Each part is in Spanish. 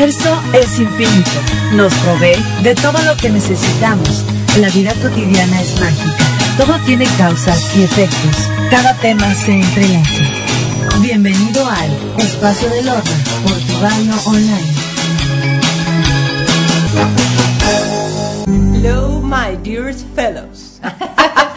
universo es infinito. Nos provee de todo lo que necesitamos. La vida cotidiana es mágica. Todo tiene causas y efectos. Cada tema se entrelaza. Bienvenido al Espacio del Horno por tu radio online. Hello, my dearest fellows.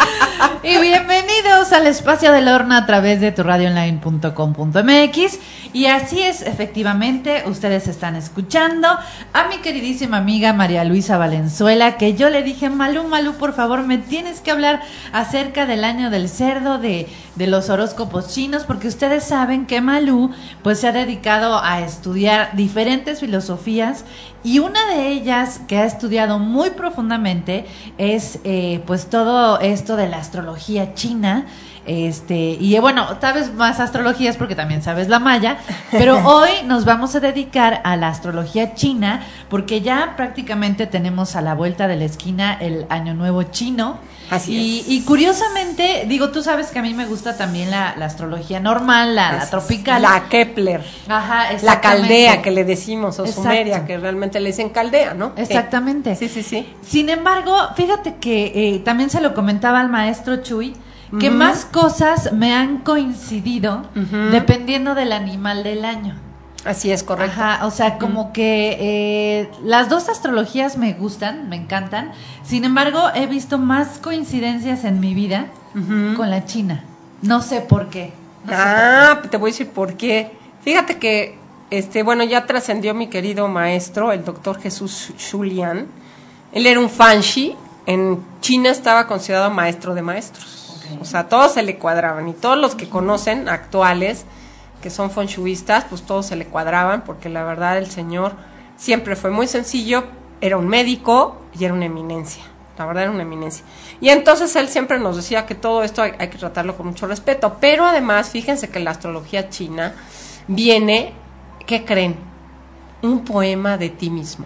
Y bienvenidos al espacio del horno a través de tu radioonline.com.mx. Y así es, efectivamente, ustedes están escuchando a mi queridísima amiga María Luisa Valenzuela, que yo le dije, Malú, Malú, por favor, me tienes que hablar acerca del año del cerdo, de, de los horóscopos chinos, porque ustedes saben que Malú, pues se ha dedicado a estudiar diferentes filosofías y una de ellas que ha estudiado muy profundamente es eh, pues todo esto de la astrología china. Este, y eh, bueno, sabes más astrologías porque también sabes la maya, pero hoy nos vamos a dedicar a la astrología china porque ya prácticamente tenemos a la vuelta de la esquina el año nuevo chino. Así y, es. y curiosamente, digo, tú sabes que a mí me gusta también la, la astrología normal, la, la tropical. La Kepler. Ajá, La caldea que le decimos, o Exacto. sumeria, que realmente le dicen caldea, ¿no? Exactamente. Eh, sí, sí, sí. Sin embargo, fíjate que eh, también se lo comentaba al maestro Chuy, que más cosas me han coincidido dependiendo del animal del año. Así es, correcto. Ajá, o sea, como que eh, las dos astrologías me gustan, me encantan. Sin embargo, he visto más coincidencias en mi vida con la China. No sé por qué. No Ah, te voy a decir por qué. Fíjate que, este, bueno, ya trascendió mi querido maestro, el doctor Jesús Julian. Él era un fanshi. En China estaba considerado maestro de maestros. O sea, todos se le cuadraban. Y todos los que conocen actuales, que son fenshuistas, pues todos se le cuadraban, porque la verdad el señor siempre fue muy sencillo. Era un médico y era una eminencia. La verdad era una eminencia. Y entonces él siempre nos decía que todo esto hay, hay que tratarlo con mucho respeto. Pero además, fíjense que la astrología china viene, ¿qué creen? Un poema de ti mismo.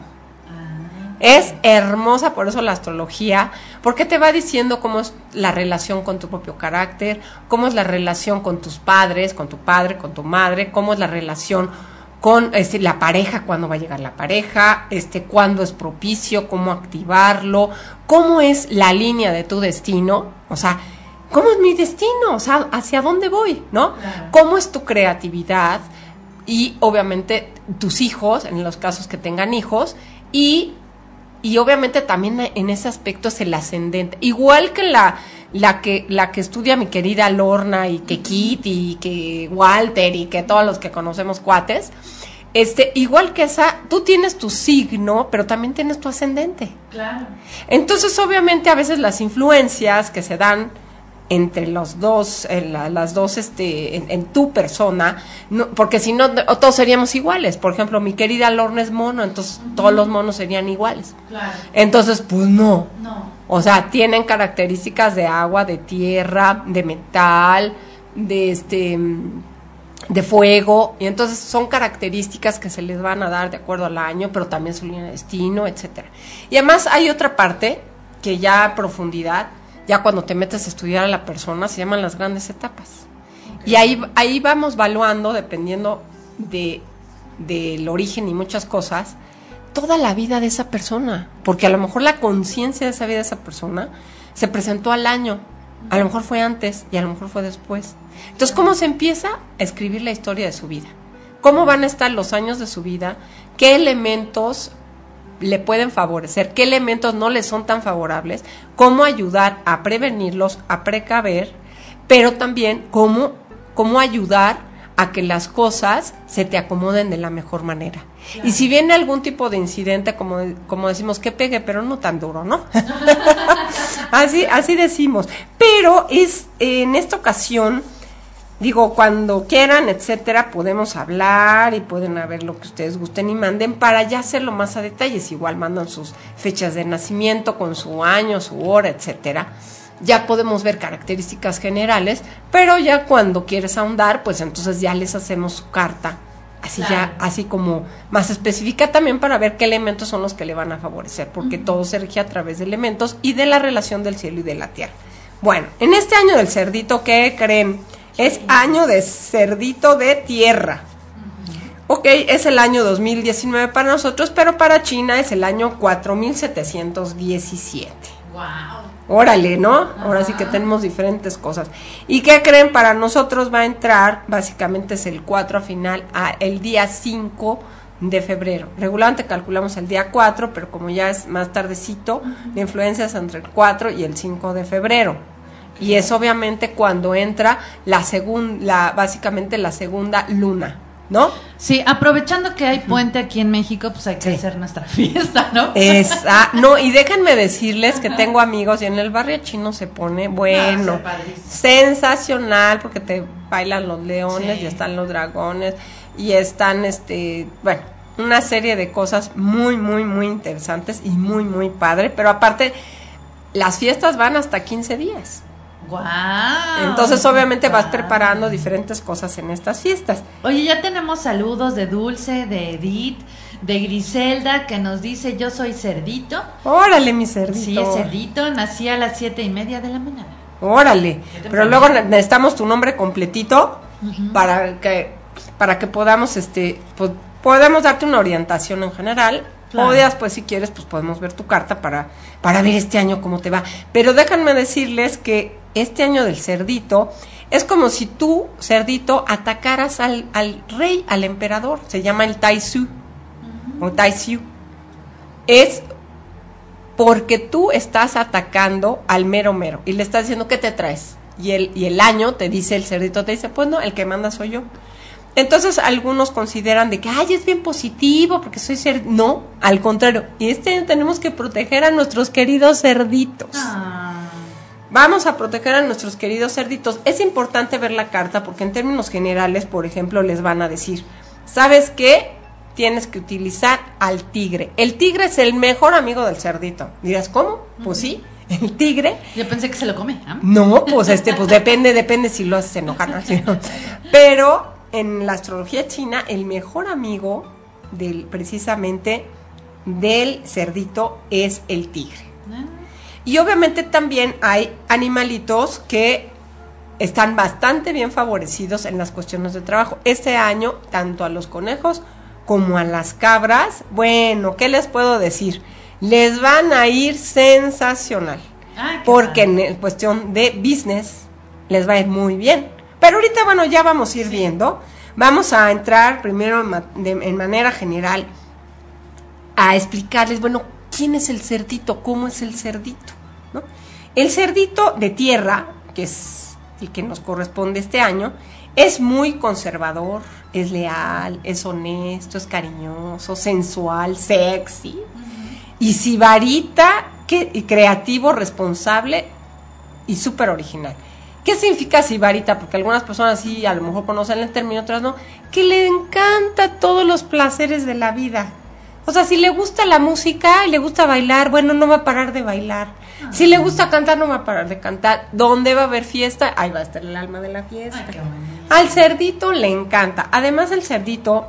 Es hermosa por eso la astrología, porque te va diciendo cómo es la relación con tu propio carácter, cómo es la relación con tus padres, con tu padre, con tu madre, cómo es la relación con este, la pareja, cuándo va a llegar la pareja, este, cuándo es propicio, cómo activarlo, cómo es la línea de tu destino, o sea, cómo es mi destino, o sea, hacia dónde voy, ¿no? Claro. Cómo es tu creatividad y obviamente tus hijos, en los casos que tengan hijos, y y obviamente también en ese aspecto es el ascendente. Igual que la, la que la que estudia mi querida Lorna y que Kitty y que Walter y que todos los que conocemos cuates, este, igual que esa, tú tienes tu signo, pero también tienes tu ascendente. Claro. Entonces, obviamente, a veces las influencias que se dan entre los dos, en la- las dos, este, en, en tu persona, no, porque si no, todos seríamos iguales. Por ejemplo, mi querida Lorna es mono, entonces todos los monos serían iguales. Claro. Entonces, pues no. No. O sea, tienen características de agua, de tierra, de metal, de este de fuego, y entonces son características que se les van a dar de acuerdo al año, pero también su línea de destino, etcétera. Y además hay otra parte que ya a profundidad, ya cuando te metes a estudiar a la persona, se llaman las grandes etapas. Y ahí, ahí vamos valuando, dependiendo de, del origen y muchas cosas, toda la vida de esa persona. Porque a lo mejor la conciencia de esa vida de esa persona se presentó al año. A lo mejor fue antes y a lo mejor fue después. Entonces, ¿cómo se empieza a escribir la historia de su vida? ¿Cómo van a estar los años de su vida? ¿Qué elementos le pueden favorecer? ¿Qué elementos no le son tan favorables? ¿Cómo ayudar a prevenirlos, a precaver? Pero también cómo, cómo ayudar a que las cosas se te acomoden de la mejor manera. Y si viene algún tipo de incidente, como, como decimos, que pegue, pero no tan duro, ¿no? así, así decimos. Pero es en esta ocasión, digo, cuando quieran, etcétera, podemos hablar y pueden ver lo que ustedes gusten y manden para ya hacerlo más a detalles. Igual mandan sus fechas de nacimiento con su año, su hora, etcétera. Ya podemos ver características generales, pero ya cuando quieres ahondar, pues entonces ya les hacemos su carta así Claro. ya, así como más específica también para ver qué elementos son los que le van a favorecer, porque todo se rige a través de elementos y de la relación del cielo y de la tierra. Bueno, en este año del cerdito, ¿qué creen? Es año de cerdito de tierra. Ok, es el año 2019 para nosotros, pero para China es el año 4717. Wow. Órale, ¿no? Ahora sí que tenemos diferentes cosas. ¿Y qué creen? Para nosotros va a entrar, básicamente es el 4 a final, a el día 5 de febrero. Regularmente calculamos el día 4, pero como ya es más tardecito, la influencia es entre el 4 y el 5 de febrero. Y es obviamente cuando entra la segunda, básicamente la segunda luna, ¿no? Sí, aprovechando que hay puente aquí en México, pues hay que Sí. hacer nuestra fiesta, ¿no? Esa, no, y déjenme decirles que tengo amigos y en el barrio chino se pone bueno, Ah, padrísimo. sensacional, porque te bailan los leones Sí. y están los dragones y están, este, bueno, una serie de cosas muy, muy, muy interesantes y muy, muy padre, pero aparte, las fiestas van hasta 15 días. Wow. Entonces, obviamente, vas preparando diferentes cosas en estas fiestas. Oye, ya tenemos saludos de Dulce, de Edith, de Griselda, que nos dice, yo soy cerdito. Órale, mi cerdito. Sí, es cerdito, nací a las siete y media de la mañana. Órale, ¿Qué te pero luego ne- necesitamos tu nombre completito para que para que podamos este pues, podemos darte una orientación en general Claro. o después si quieres pues podemos ver tu carta para para ver este año cómo te va. Pero déjenme decirles que este año del cerdito es como si tú cerdito atacaras al, al rey, al emperador, se llama el Taisu o Taisu. Es porque tú estás atacando al mero mero y le estás diciendo qué te traes y el y el año te dice el cerdito te dice pues no el que manda soy yo. Entonces algunos consideran de que ay es bien positivo porque soy cer no al contrario. Y este año tenemos que proteger a nuestros queridos cerditos. Ah. Vamos a proteger a nuestros queridos cerditos. Es importante ver la carta porque en términos generales, por ejemplo, les van a decir, ¿sabes qué? Tienes que utilizar al tigre. El tigre es el mejor amigo del cerdito. Dirás, ¿cómo? Pues sí, el tigre. Yo pensé que se lo come. ¿ah? No, pues este, pues depende, depende si lo haces enojar. ¿no? Sí, ¿no? Pero en la astrología china, el mejor amigo del, precisamente del cerdito es el tigre. Ah. Y obviamente también hay animalitos que están bastante bien favorecidos en las cuestiones de trabajo. Este año, tanto a los conejos como a las cabras, bueno, ¿qué les puedo decir? Les van a ir sensacional. Ay, qué Porque en cuestión de business les va a ir muy bien. Pero ahorita, bueno, ya vamos a ir viendo. Vamos a entrar primero en, ma- de- en manera general a explicarles, bueno, quién es el cerdito, cómo es el cerdito. ¿No? El cerdito de tierra, que es el que nos corresponde este año, es muy conservador, es leal, es honesto, es cariñoso, sensual, sexy. Y sibarita, que, creativo, responsable y súper original. ¿Qué significa sibarita? Porque algunas personas sí a lo mejor conocen el término, otras no. Que le encanta todos los placeres de la vida. O sea, si le gusta la música y le gusta bailar, bueno, no va a parar de bailar. Si le gusta cantar, no va a parar de cantar. ¿Dónde va a haber fiesta? Ahí va a estar el alma de la fiesta. Ay. Al cerdito le encanta. Además, el cerdito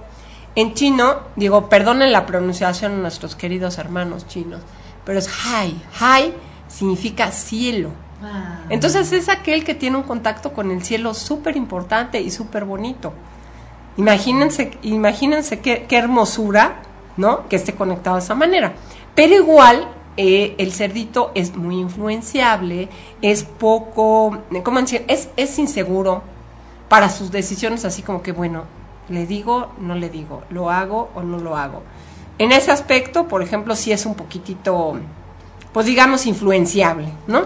en chino, digo, perdonen la pronunciación a nuestros queridos hermanos chinos, pero es hai. Hai significa cielo. Ah. Entonces es aquel que tiene un contacto con el cielo súper importante y súper bonito. Imagínense, imagínense qué, qué hermosura, ¿no? Que esté conectado de esa manera. Pero igual, eh, el cerdito es muy influenciable, es poco, ¿cómo decir? Es, es inseguro para sus decisiones, así como que, bueno, le digo, no le digo, lo hago o no lo hago. En ese aspecto, por ejemplo, sí es un poquitito, pues digamos, influenciable, ¿no?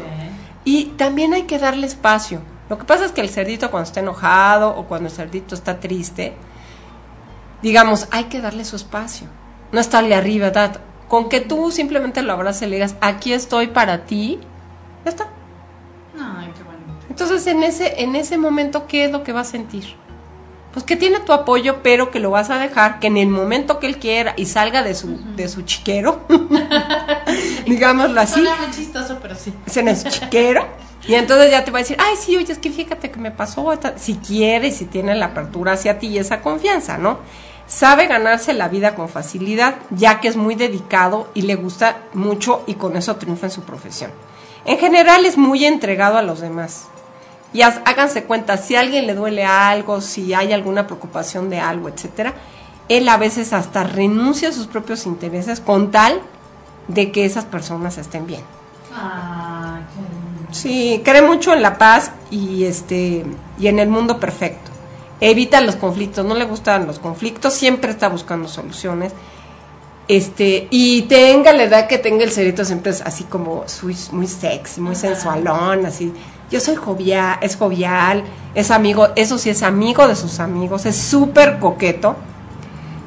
Y también hay que darle espacio. Lo que pasa es que el cerdito cuando está enojado o cuando el cerdito está triste, digamos, hay que darle su espacio. No estarle arriba, ¿verdad? Con que tú simplemente lo abraces y le digas, aquí estoy para ti, ya está. Ay, qué bonito. Entonces, en ese, en ese momento, ¿qué es lo que va a sentir? Pues que tiene tu apoyo, pero que lo vas a dejar, que en el momento que él quiera y salga de su, de su chiquero, digámoslo así, Suena muy chistoso, pero sí. se nos chiquero. Y entonces ya te va a decir, ay, sí, oye, es que fíjate que me pasó, esta-". si quiere, si tiene la apertura hacia ti y esa confianza, ¿no? Sabe ganarse la vida con facilidad, ya que es muy dedicado y le gusta mucho y con eso triunfa en su profesión. En general es muy entregado a los demás. Y haz- háganse cuenta, si a alguien le duele algo, si hay alguna preocupación de algo, etcétera, él a veces hasta renuncia a sus propios intereses con tal de que esas personas estén bien. Ah, qué lindo. Sí, cree mucho en la paz y este y en el mundo perfecto. Evita los conflictos, no le gustan los conflictos, siempre está buscando soluciones. Este, y tenga la edad que tenga el cerito, siempre es así como muy, sexy, muy sensualón, así. Yo soy jovial, es jovial, es amigo, eso sí es amigo de sus amigos, es súper coqueto,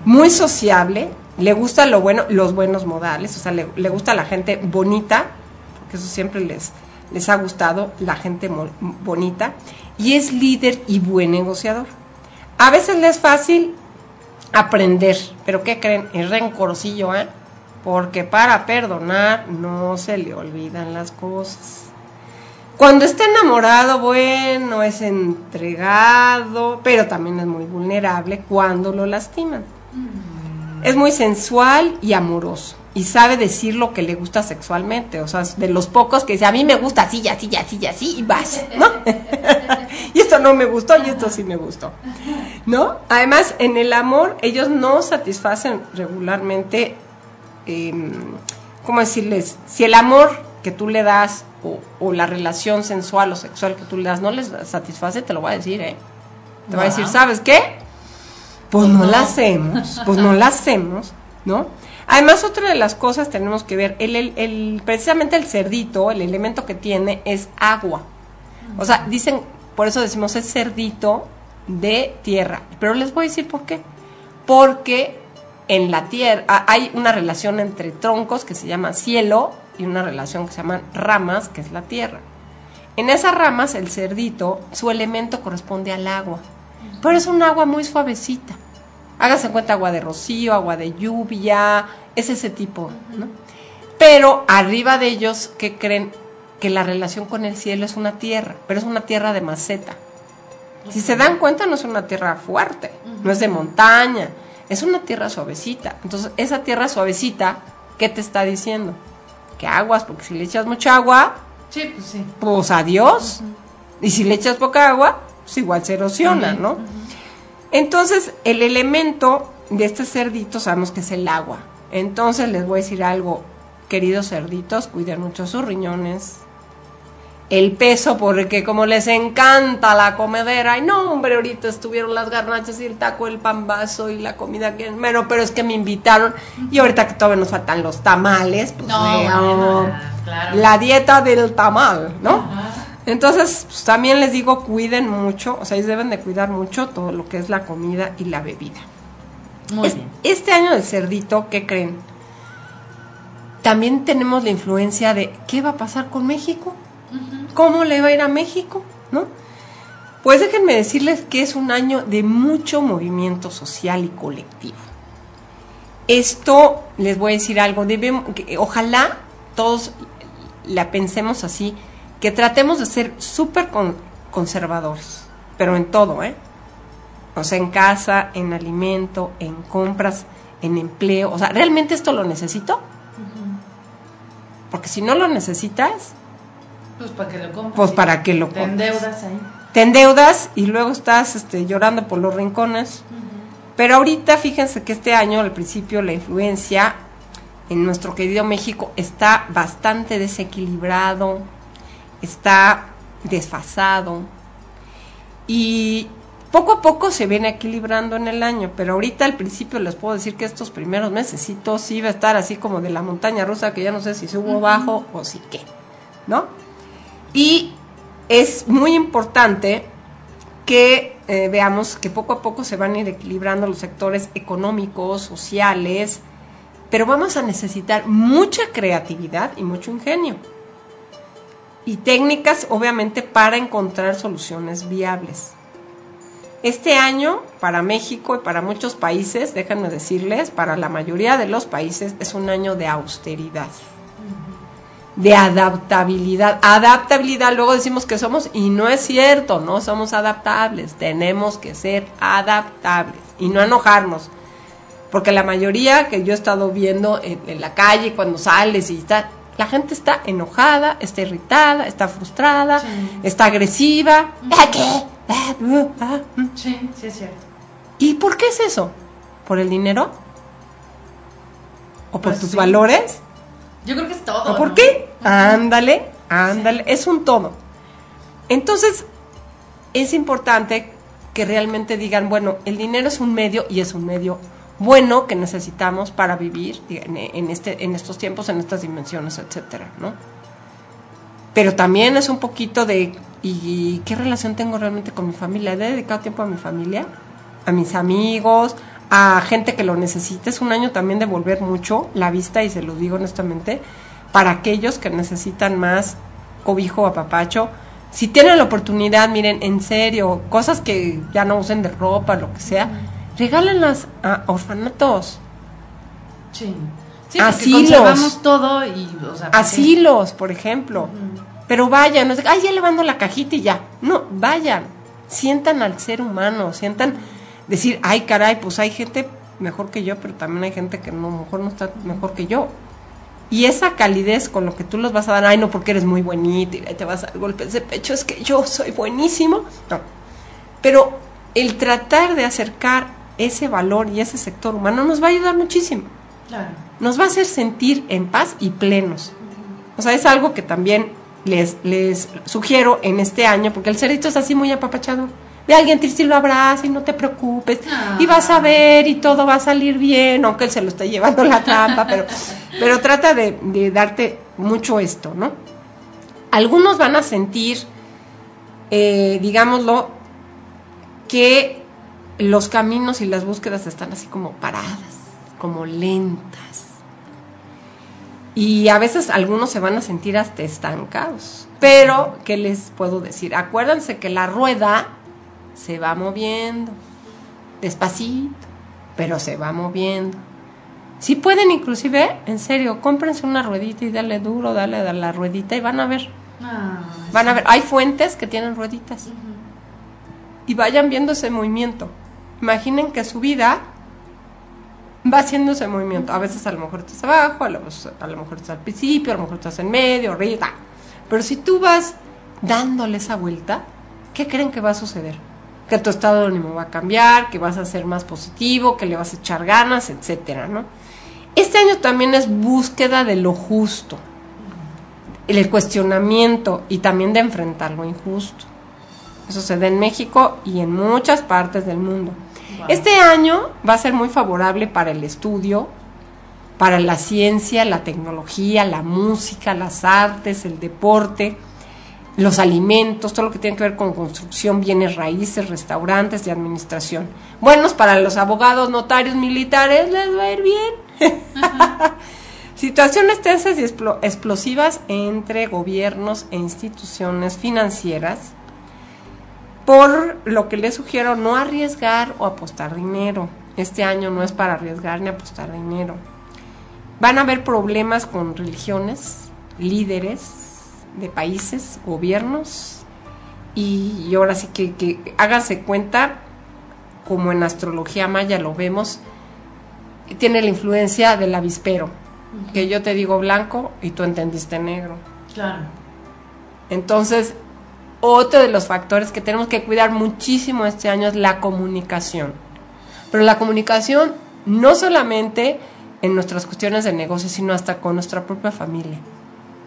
muy sociable, le gusta lo bueno, los buenos modales, o sea, le, le gusta la gente bonita, porque eso siempre les, les ha gustado, la gente bonita, y es líder y buen negociador. A veces le es fácil aprender, pero ¿qué creen? Es rencorcillo, ¿eh? Porque para perdonar no se le olvidan las cosas. Cuando está enamorado, bueno, es entregado, pero también es muy vulnerable cuando lo lastiman. Es muy sensual y amoroso. Y sabe decir lo que le gusta sexualmente. O sea, es de los pocos que dice, a mí me gusta así, así, así, y así, y vas, ¿no? y esto no me gustó, y esto sí me gustó. ¿No? Además, en el amor, ellos no satisfacen regularmente, eh, ¿cómo decirles? Si el amor que tú le das, o, o la relación sensual o sexual que tú le das, no les satisface, te lo voy a decir, ¿eh? Te va a decir. ¿sabes qué? Pues no la hacemos, pues no la hacemos, ¿no? Además, otra de las cosas tenemos que ver, el, el- el- precisamente el cerdito, el elemento que tiene es agua. O sea, dicen, por eso decimos es cerdito de tierra. Pero les voy a decir por qué. Porque en la tierra hay una relación entre troncos que se llama cielo y una relación que se llama ramas, que es la tierra. En esas ramas, el cerdito, su elemento corresponde al agua. Pero es un agua muy suavecita. Hágase en cuenta agua de rocío, agua de lluvia, es ese tipo, ¿no? Pero arriba de ellos, ¿qué creen? Que la relación con el cielo es una tierra, pero es una tierra de maceta. Si se dan cuenta, no es una tierra fuerte, no es de montaña, es una tierra suavecita. Entonces, esa tierra suavecita, ¿qué te está diciendo? Que aguas, porque si le echas mucha agua, Sí, pues sí. pues adiós. Y si le echas poca agua, pues igual se erosiona, ¿no? Entonces, el elemento de este cerdito sabemos que es el agua. Entonces, les voy a decir algo, queridos cerditos, cuiden mucho sus riñones. El peso, porque como les encanta la comedera, y no, hombre, ahorita estuvieron las garnachas y el taco, el pambazo y la comida que. Bueno, pero es que me invitaron, y ahorita que todavía nos faltan los tamales, pues No, bueno, bueno, claro. la dieta del tamal, ¿no? Ajá. Entonces, pues, también les digo, cuiden mucho, o sea, ellos deben de cuidar mucho todo lo que es la comida y la bebida. Muy Es- bien. Este año del cerdito, ¿qué creen? También tenemos la influencia de qué va a pasar con México, cómo le va a ir a México, ¿no? Pues déjenme decirles que es un año de mucho movimiento social y colectivo. Esto, les voy a decir algo, debemos, que, ojalá todos la pensemos así, que tratemos de ser súper con- conservadores, pero en todo, ¿eh? O sea, en casa, en alimento, en compras, en empleo. O sea, ¿realmente esto lo necesito? Porque si no lo necesitas, Pues para que lo compres. pues para qué lo Te compras. endeudas ahí. Te endeudas y luego estás este, llorando por los rincones. Pero ahorita fíjense que este año, al principio, la influencia en nuestro querido México está bastante desequilibrado, está desfasado y poco a poco se viene equilibrando en el año, pero ahorita al principio les puedo decir que estos primeros meses sí va a estar así como de la montaña rusa que ya no sé si subo o bajo o si qué, ¿no? Y es muy importante que eh, veamos que poco a poco se van a ir equilibrando los sectores económicos, sociales, pero vamos a necesitar mucha creatividad y mucho ingenio. Y técnicas, obviamente, para encontrar soluciones viables. Este año, para México y para muchos países, déjenme decirles, para la mayoría de los países es un año de austeridad de adaptabilidad. Adaptabilidad, luego decimos que somos, y no es cierto, no somos adaptables, tenemos que ser adaptables y no enojarnos. Porque la mayoría que yo he estado viendo en, en la calle, cuando sales y está, la gente está enojada, está irritada, está frustrada, Sí. está agresiva. ¿Ah, qué? Ah, uh, ah, mm. Sí, sí es cierto. ¿Y por qué es eso? ¿Por el dinero? ¿O por Pues tus sí. valores? Yo creo que es todo. ¿O por ¿no? qué? Ándale, ándale, es un todo. Entonces, es importante que realmente digan, bueno, el dinero es un medio y es un medio bueno que necesitamos para vivir en, en este, en estos tiempos, en estas dimensiones, etcétera, ¿no? Pero también es un poquito de, ¿y qué relación tengo realmente con mi familia? ¿He dedicado tiempo a mi familia? ¿A mis amigos? ¿A gente que lo necesita? Es un año también de volver mucho la vista, y se lo digo honestamente, para aquellos que necesitan más cobijo o apapacho. Si tienen la oportunidad, miren, en serio, cosas que ya no usen de ropa, lo que sea, regálenlas a orfanatos, Sí. Sí, Asilos. todo y, o sea, asilos, por ejemplo. Pero vayan, no es de, ay, ya le mando la cajita y ya. No, vayan, sientan al ser humano, sientan decir, ay, caray, pues hay gente mejor que yo, pero también hay gente que no, mejor no está mejor que yo. Y esa calidez con lo que tú los vas a dar, ay, no, porque eres muy bonito y te vas a dar golpes de pecho, es que yo soy buenísimo. No. Pero el tratar de acercar ese valor y ese sector humano nos va a ayudar muchísimo Claro. nos va a hacer sentir en paz y plenos. O sea, es algo que también les, les sugiero en este año, porque el cerito es así muy apapachado. De alguien triste y lo abraza y no te preocupes. Ah. Y vas a ver y todo va a salir bien, aunque él se lo esté llevando la trampa, pero, pero trata de, de darte mucho esto, ¿no? Algunos van a sentir, eh, digámoslo, que los caminos y las búsquedas están así como paradas, como lentas. Y a veces algunos se van a sentir hasta estancados. Pero, ¿qué les puedo decir? Acuérdense que la rueda se va moviendo, despacito, pero se va moviendo. Si pueden inclusive, en serio, cómprense una ruedita y dale duro, dale a la ruedita y van a ver. Ah, Van a ver, hay fuentes que tienen rueditas. Y vayan viendo ese movimiento. Imaginen que su vida va haciendo ese movimiento. A veces a lo mejor estás abajo, a lo, a lo mejor estás al principio, a lo mejor estás en medio, arriba. Pero si tú vas dándole esa vuelta, ¿qué creen que va a suceder? Que tu estado de ánimo va a cambiar, que vas a ser más positivo, que le vas a echar ganas, etcétera, ¿no? Este año también es búsqueda de lo justo, el cuestionamiento y también de enfrentar lo injusto. Eso se da en México y en muchas partes del mundo. Wow. Este año va a ser muy favorable para el estudio, para la ciencia, la tecnología, la música, las artes, el deporte, los alimentos, todo lo que tiene que ver con construcción, bienes raíces, restaurantes y administración. Buenos para los abogados, notarios, militares, les va a ir bien. Situaciones tensas y explo- explosivas entre gobiernos e instituciones financieras, por lo que les sugiero no arriesgar o apostar dinero. Este año no es para arriesgar ni apostar dinero. Van a haber problemas con religiones, líderes de países, gobiernos, y, y ahora sí que, que háganse cuenta, como en astrología maya lo vemos, tiene la influencia del avispero, que yo te digo blanco y tú entendiste negro. Claro. Entonces, otro de los factores que tenemos que cuidar muchísimo este año es la comunicación. Pero la comunicación no solamente en nuestras cuestiones de negocio, sino hasta con nuestra propia familia.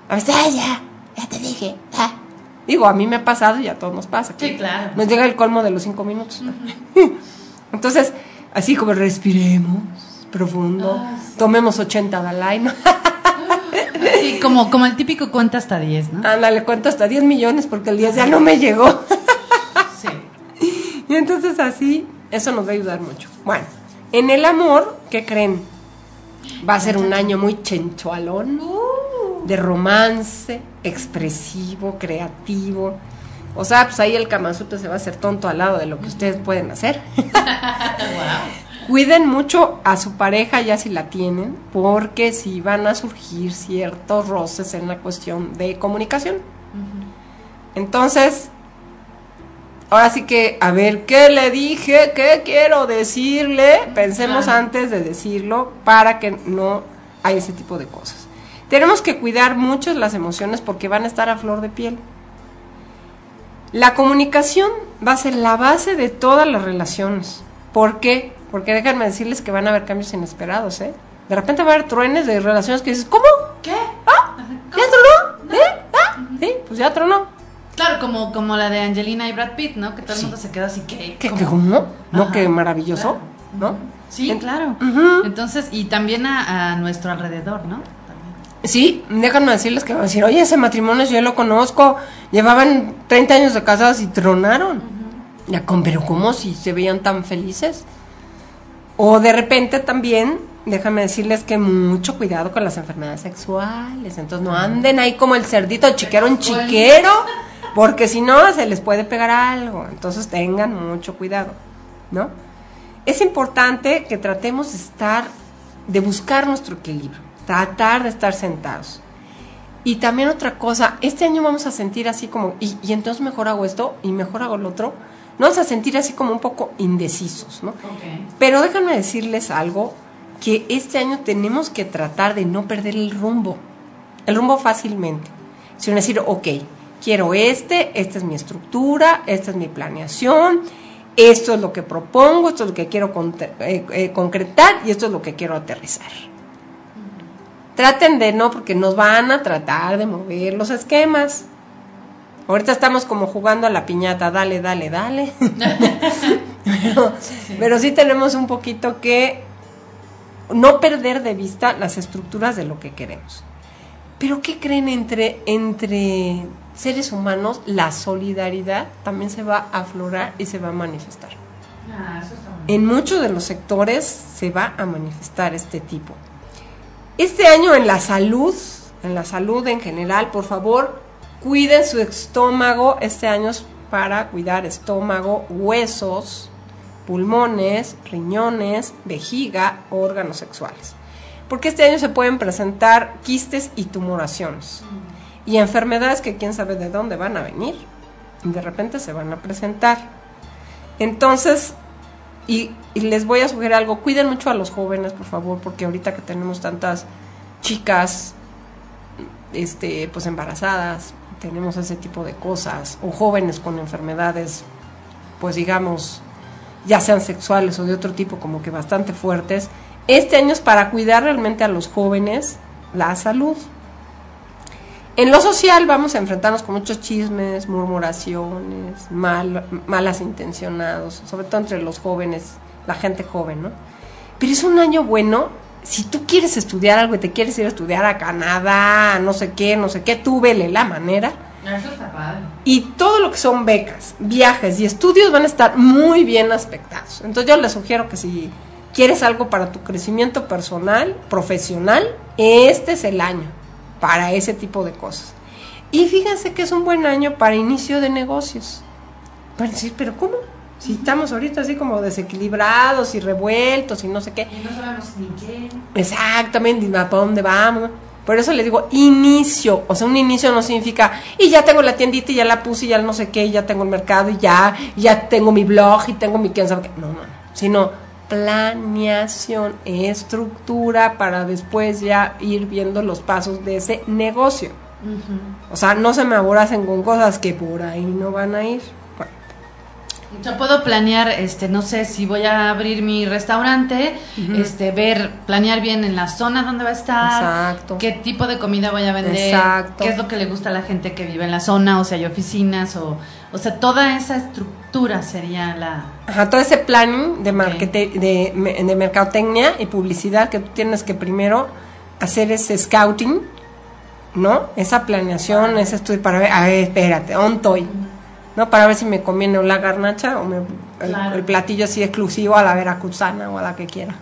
A veces, "Ay, ya, ya te dije. ah". Digo, a mí me ha pasado y a todos nos pasa. Sí, claro. Nos llega el colmo de los cinco minutos. Entonces, así como respiremos profundo, Ah, sí. tomemos 80 Dalai, ¿no? Sí, como, como el típico cuenta hasta 10, ¿no? Ándale, cuento hasta 10 millones porque el 10 ya no me llegó. Sí. Y entonces así, eso nos va a ayudar mucho. Bueno, en el amor, ¿qué creen? Va a ser un año muy chenchualón, de romance, expresivo, creativo. O sea, pues ahí el Kamasutra se va a hacer tonto al lado de lo que ustedes pueden hacer. Cuiden mucho a su pareja ya si la tienen, porque si van a surgir ciertos roces en la cuestión de comunicación. Entonces, ahora sí que, a ver, ¿qué le dije? ¿Qué quiero decirle? Pensemos Claro. antes de decirlo para que no haya ese tipo de cosas. Tenemos que cuidar mucho las emociones porque van a estar a flor de piel. La comunicación va a ser la base de todas las relaciones. ¿Por qué? porque déjenme decirles que van a haber cambios inesperados, ¿eh? De repente va a haber truenes de relaciones que dices, ¿cómo? ¿Qué? ¿Ah? ¿Ya tronó? ¿Eh? ¿Ah? Sí, pues ya tronó. Claro, como, como la de Angelina y Brad Pitt, ¿no? Que todo el mundo se queda así que... ¿Qué, ¿cómo? qué, cómo? ¿No? Ajá. Qué maravilloso, Claro. ¿no? Sí, En- claro. Ujú. Entonces, y también a, a nuestro alrededor, ¿no? Sí, déjenme decirles que van a decir, oye, ese matrimonio yo lo conozco, llevaban 30 años de casados y tronaron. Ya, con, pero ¿cómo si se veían tan felices? O de repente también, déjame decirles que mucho cuidado con las enfermedades sexuales. Entonces no anden ahí como el cerdito chiquero un chiquero, porque si no se les puede pegar algo. Entonces tengan mucho cuidado, ¿no? Es importante que tratemos de estar, de buscar nuestro equilibrio, tratar de estar sentados. Y también otra cosa, este año vamos a sentir así como, y, y entonces mejor hago esto y mejor hago lo otro. No vamos a sentir así como un poco indecisos, ¿no? Pero déjenme decirles algo, que este año tenemos que tratar de no perder el rumbo, el rumbo fácilmente. Sino decir, ok, quiero este, esta es mi estructura, esta es mi planeación, esto es lo que propongo, esto es lo que quiero eh, eh, concretar y esto es lo que quiero aterrizar. Traten de no, porque nos van a tratar de mover los esquemas. Ahorita estamos como jugando a la piñata, dale, dale, dale. pero, pero sí tenemos un poquito que no perder de vista las estructuras de lo que queremos. Pero ¿qué creen entre, entre seres humanos? La solidaridad también se va a aflorar y se va a manifestar. Ah, eso está En muchos de los sectores se va a manifestar este tipo. Este año en la salud, en la salud en general, por favor, cuiden su estómago. Este año es para cuidar estómago, huesos, pulmones, riñones, vejiga, órganos sexuales. Porque este año se pueden presentar quistes y tumoraciones. Y enfermedades que quién sabe de dónde van a venir. Y de repente se van a presentar. Entonces, y, y les voy a sugerir algo, cuiden mucho a los jóvenes, por favor, porque ahorita que tenemos tantas chicas este pues embarazadas, tenemos ese tipo de cosas, o jóvenes con enfermedades, pues digamos, ya sean sexuales o de otro tipo, como que bastante fuertes. Este año es para cuidar realmente a los jóvenes la salud. En lo social vamos a enfrentarnos con muchos chismes, murmuraciones, mal, malas intencionados, sobre todo entre los jóvenes, la gente joven, ¿no? Pero es un año bueno. Si tú quieres estudiar algo y te quieres ir a estudiar a Canadá, no sé qué, no sé qué, tú vele la manera. Eso está padre. Y todo lo que son becas, viajes y estudios van a estar muy bien aspectados. Entonces yo les sugiero que si quieres algo para tu crecimiento personal, profesional, este es el año para ese tipo de cosas. Y fíjense que es un buen año para inicio de negocios. Para decir, pero ¿cómo? Si estamos ahorita así como desequilibrados y revueltos y no sé qué. Y no sabemos ni qué. Exactamente, y para dónde vamos. Por eso les digo inicio. O sea, un inicio no significa, y ya tengo la tiendita y ya la puse y ya no sé qué, y ya tengo el mercado y ya, y ya tengo mi blog y tengo mi quién sabe qué. No, no, no. Sino planeación, estructura para después ya ir viendo los pasos de ese negocio. O sea, no se me aboracen con cosas que por ahí no van a ir. Bueno, Yo puedo planear, este, no sé si voy a abrir mi restaurante, este, ver, planear bien en la zona donde va a estar, Exacto. qué tipo de comida voy a vender, Exacto. qué es lo que le gusta a la gente que vive en la zona, o sea, hay oficinas, o, o sea, toda esa estructura sería la... Ajá, todo ese planning de, markete- de, de mercadotecnia y publicidad que tú tienes que primero hacer ese scouting, ¿no? Esa planeación, ese estudio para ver, a ver, espérate, ¿dónde estoy? ¿No? Para ver si me conviene la garnacha o me- el, Claro. el platillo así exclusivo a la veracruzana o a la que quiera.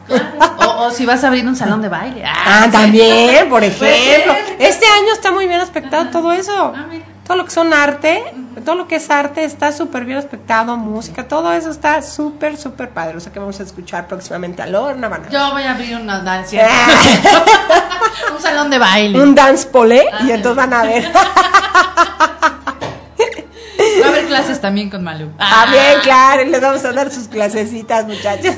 O, o si vas a abrir un salón de baile. Ah, también, por ejemplo. Este año está muy bien aspectado todo eso. Ah, mira. Todo lo que son arte, todo lo que es arte está súper bien aspectado, música, todo eso está súper, súper padre. O sea que vamos a escuchar próximamente a Lorna Banana. Yo voy a abrir una danza. un salón de baile. Un dance pole y entonces van a ver. Va a haber clases también con Malú. Ah, bien, claro, y les vamos a dar sus clasecitas, muchachos.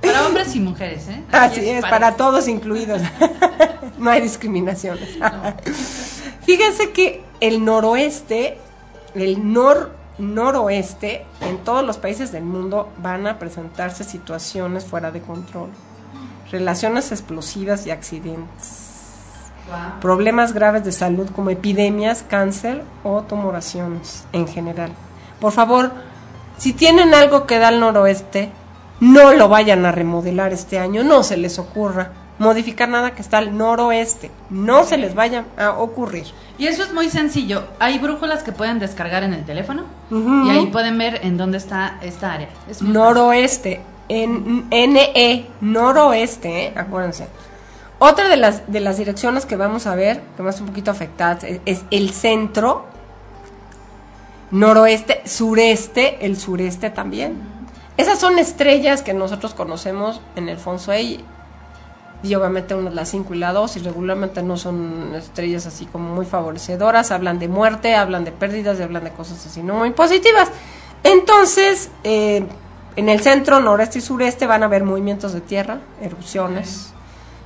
Para hombres y mujeres, ¿eh? Así es, para todos incluidos. No hay discriminaciones. Fíjense que el noroeste, el nor, noroeste, en todos los países del mundo van a presentarse situaciones fuera de control. Relaciones explosivas y accidentes. Problemas graves de salud como epidemias, cáncer o tumoraciones en general. Por favor, si tienen algo que da al noroeste, no lo vayan a remodelar este año, no se les ocurra modificar nada que está al noroeste, no se les vaya a ocurrir. Y eso es muy sencillo. Hay brújulas que pueden descargar en el teléfono y ahí pueden ver en dónde está esta área. Es noroeste, en NE, noroeste, ¿eh? acuérdense. Otra de las, de las direcciones que vamos a ver, que más un poquito afectadas, es, el centro, noroeste, sureste, el sureste también. Esas son estrellas que nosotros conocemos en el Fonsui y obviamente una la 5 y la 2 y regularmente no son estrellas así como muy favorecedoras, hablan de muerte, hablan de pérdidas y hablan de cosas así no muy positivas. Entonces, eh, en el centro, noreste y sureste van a haber movimientos de tierra, erupciones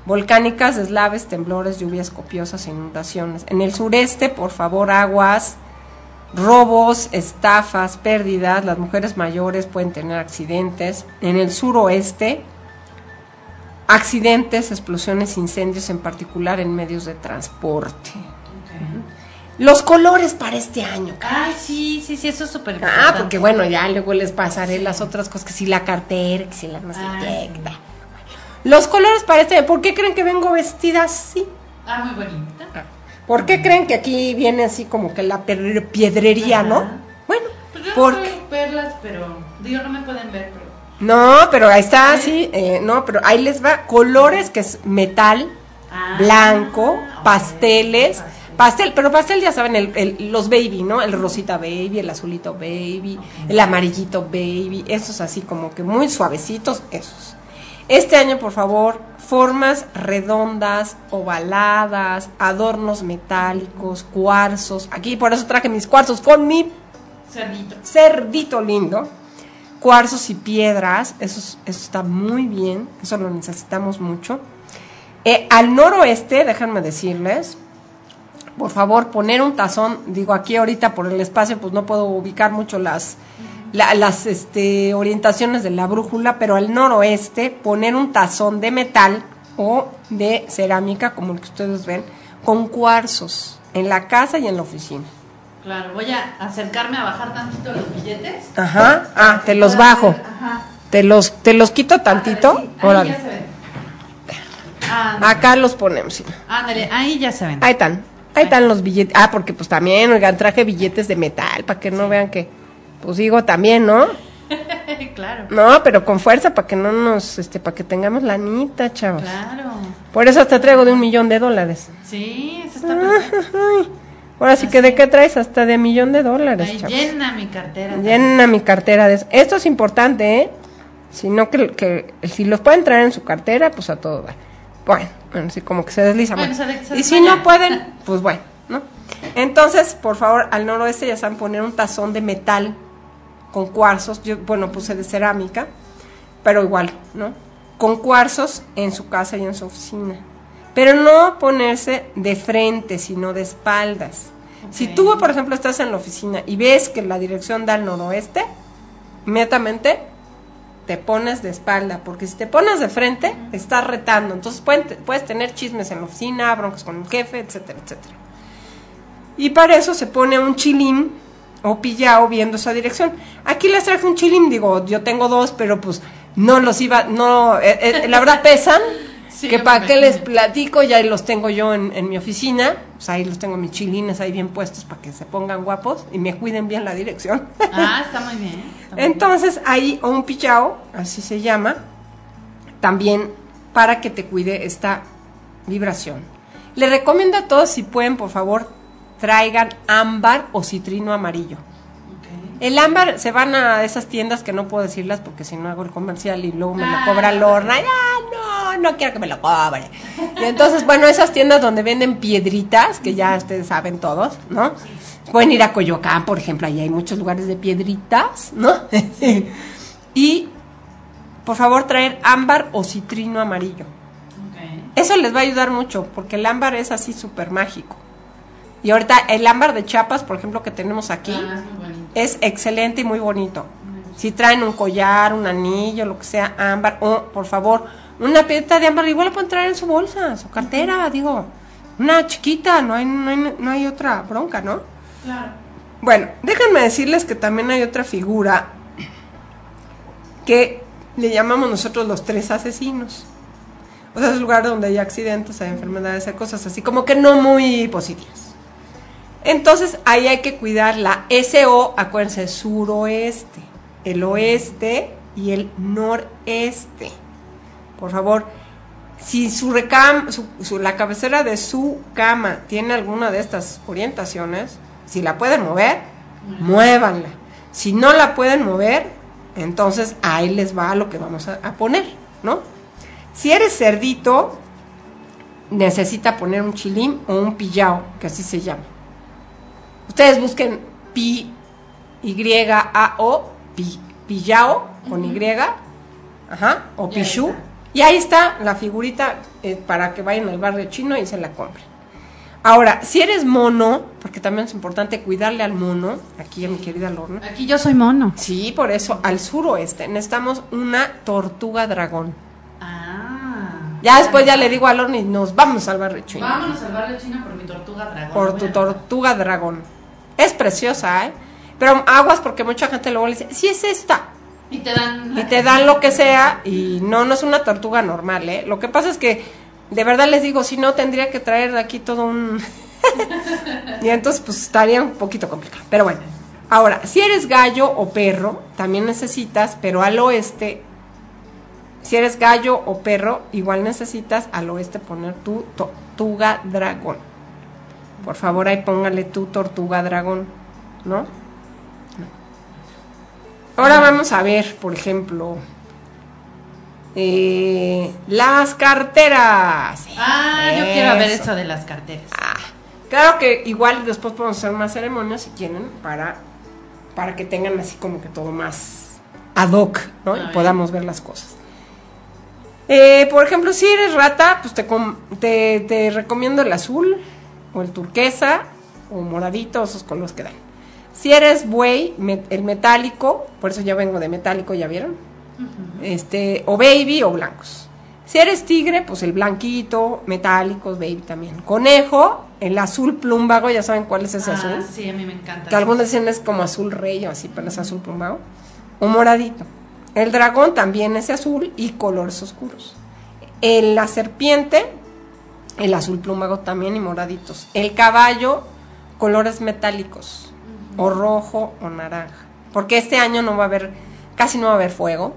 volcánicas, deslaves, temblores, lluvias copiosas, inundaciones. En el sureste, por favor, aguas, robos, estafas, pérdidas, las mujeres mayores pueden tener accidentes. En el suroeste, accidentes, explosiones, incendios, en particular en medios de transporte. Los colores para este año. Ay, sí, sí, sí, eso es súper Ah, porque bueno, ya luego les pasaré las otras cosas, que si la cartera, que si la no sé qué. Los colores para este año, ¿por qué creen que vengo vestida así? Ah, muy bonita. Ah, ¿Por qué creen que aquí viene así como que la piedrería, no? Bueno, pues porque... perlas, pero digo, no me pueden ver, pero... No, pero ahí está, sí, eh, no, pero ahí les va. Colores que es metal, ah, blanco, pasteles, pastel, pero pastel ya saben, el, los baby, ¿no? El rosita baby, el azulito baby, el amarillito baby, esos así como que muy suavecitos, esos. Este año, por favor, formas redondas, ovaladas, adornos metálicos, cuarzos. Aquí por eso traje mis cuarzos con mi cerdito, cerdito lindo cuarzos y piedras, eso, está muy bien, eso lo necesitamos mucho. Eh, al noroeste, déjenme decirles, por favor, poner un tazón, digo aquí ahorita por el espacio, pues no puedo ubicar mucho las, las este, orientaciones de la brújula, pero al noroeste, poner un tazón de metal o de cerámica, como el que ustedes ven, con cuarzos en la casa y en la oficina. Claro, voy a acercarme a bajar tantito los billetes. Ajá, ah, te los bajo. Ajá. Te los, te los quito tantito. Ahí ya se ven. Acá los ponemos. Ándale, ahí ya se ven. Ahí están. Ahí están los billetes. Ah, porque pues también, oigan, traje billetes de metal para que no vean que, pues digo también, ¿no? claro. No, pero con fuerza para que no nos, este, para que tengamos la anita, chavos. Claro. Por eso hasta traigo de un millón de dólares. Sí, eso está perfecto. Ahora sí que de qué traes hasta de millón de dólares. llena mi cartera. Llena mi cartera de eso. Esto es importante, ¿eh? Si no que, que si los pueden traer en su cartera, pues a todo va. Bueno, así como que se desliza. y si no pueden, pues bueno, ¿no? Entonces, por favor, al noroeste ya saben poner un tazón de metal con cuarzos. Yo, bueno, puse de cerámica, pero igual, ¿no? Con cuarzos en su casa y en su oficina. Pero no ponerse de frente, sino de espaldas. Si tú, por ejemplo, estás en la oficina y ves que la dirección da al noroeste, inmediatamente te pones de espalda, porque si te pones de frente, estás retando. Entonces puedes tener chismes en la oficina, broncas con el jefe, etcétera, etcétera. Y para eso se pone un chilín o pillao viendo esa dirección. Aquí les traje un chilín, digo, yo tengo dos, pero pues no los iba, no, eh, eh, la verdad pesan que para qué les platico, ya los tengo yo en, mi oficina, pues ahí los tengo mis chilines ahí bien puestos para que se pongan guapos y me cuiden bien la dirección. Ah, está muy bien. Entonces ahí un pichao, así se llama, también para que te cuide esta vibración. Le recomiendo a todos si pueden, por favor, traigan ámbar o citrino amarillo. El ámbar se van a esas tiendas que no puedo decirlas porque si no hago el comercial y luego me lo ah. cobra Lorna. ¡Ya, no! No quiero que me lo cobre. Y entonces, bueno, esas tiendas donde venden piedritas, que ya ustedes saben todos, ¿no? Pueden ir a Coyoacán, por ejemplo, ahí hay muchos lugares de piedritas, ¿no? y, por favor, traer ámbar o citrino amarillo. Eso les va a ayudar mucho porque el ámbar es así súper mágico. Y ahorita el ámbar de chapas, por ejemplo, que tenemos aquí. Ah, es excelente y muy bonito. Si traen un collar, un anillo, lo que sea, ámbar, o por favor, una piedra de ámbar, igual la pueden traer en su bolsa, su cartera, digo, una chiquita, no hay, no hay, no hay otra bronca, ¿no? Claro. Bueno, déjenme decirles que también hay otra figura que le llamamos nosotros los tres asesinos. O sea, es un lugar donde hay accidentes, hay enfermedades, hay cosas así como que no muy positivas. Entonces ahí hay que cuidar la SO, acuérdense, suroeste, el oeste y el noreste. Por favor, si su recam, su- la cabecera de su cama tiene alguna de estas orientaciones, si la pueden mover, muévanla. Si no la pueden mover, entonces ahí les va lo que vamos a, a poner, ¿no? Si eres cerdito, necesita poner un chilín o un pillao, que así se llama. Ustedes busquen pi, y, a, o, pi, pillao, con y, ajá, o Y ahí pichú. está. Y ahí está la figurita eh, para que vayan al barrio chino y se la compren. Ahora, si eres mono, porque también es importante cuidarle al mono, aquí a mi querida Lorna. Aquí yo soy mono. Sí, por eso, al suroeste necesitamos una tortuga dragón. Ya después ya le digo a Lorna y nos vamos al barrio chino. Vámonos al barrio chino por mi tortuga dragón. Por tu tortuga dragón. Es preciosa, ¿eh? Pero aguas porque mucha gente luego le dice, sí es esta. Y te dan. Y te dan lo que sea y no, no es una tortuga normal, ¿eh? Lo que pasa es que, de verdad les digo, si no tendría que traer de aquí todo un... y entonces pues estaría un poquito complicado. Pero bueno, ahora, si eres gallo o perro, también necesitas, pero al oeste, si eres gallo o perro, igual necesitas al oeste poner tu tortuga dragón. Por favor, ahí póngale tu tortuga dragón, ¿no? Ahora vamos a ver, por ejemplo, eh, las carteras. Ah, yo quiero ver Eso. eso de las carteras. Ah, claro que igual después podemos hacer más ceremonias si quieren para, para que tengan así como que todo más ad hoc, ¿no? A Y ver. podamos ver las cosas. Eh, por ejemplo, si eres rata, pues te, com- te, te recomiendo el azul o el turquesa o moradito, esos colores que dan. Si eres buey, me- el metálico, por eso ya vengo de metálico, ¿ya vieron? este, o baby o blancos. Si eres tigre, pues el blanquito, metálicos, baby también. Conejo, el azul plumbago, ya saben cuál es ese ah, azul. sí, a mí me encanta. Que algunos dicen es como azul rey o así, pero es azul plumbago. O moradito. El dragón también es azul y colores oscuros. El, la serpiente, el azul plumbago también y moraditos. El caballo, colores metálicos. O rojo o naranja. Porque este año no va a haber, casi no va a haber fuego.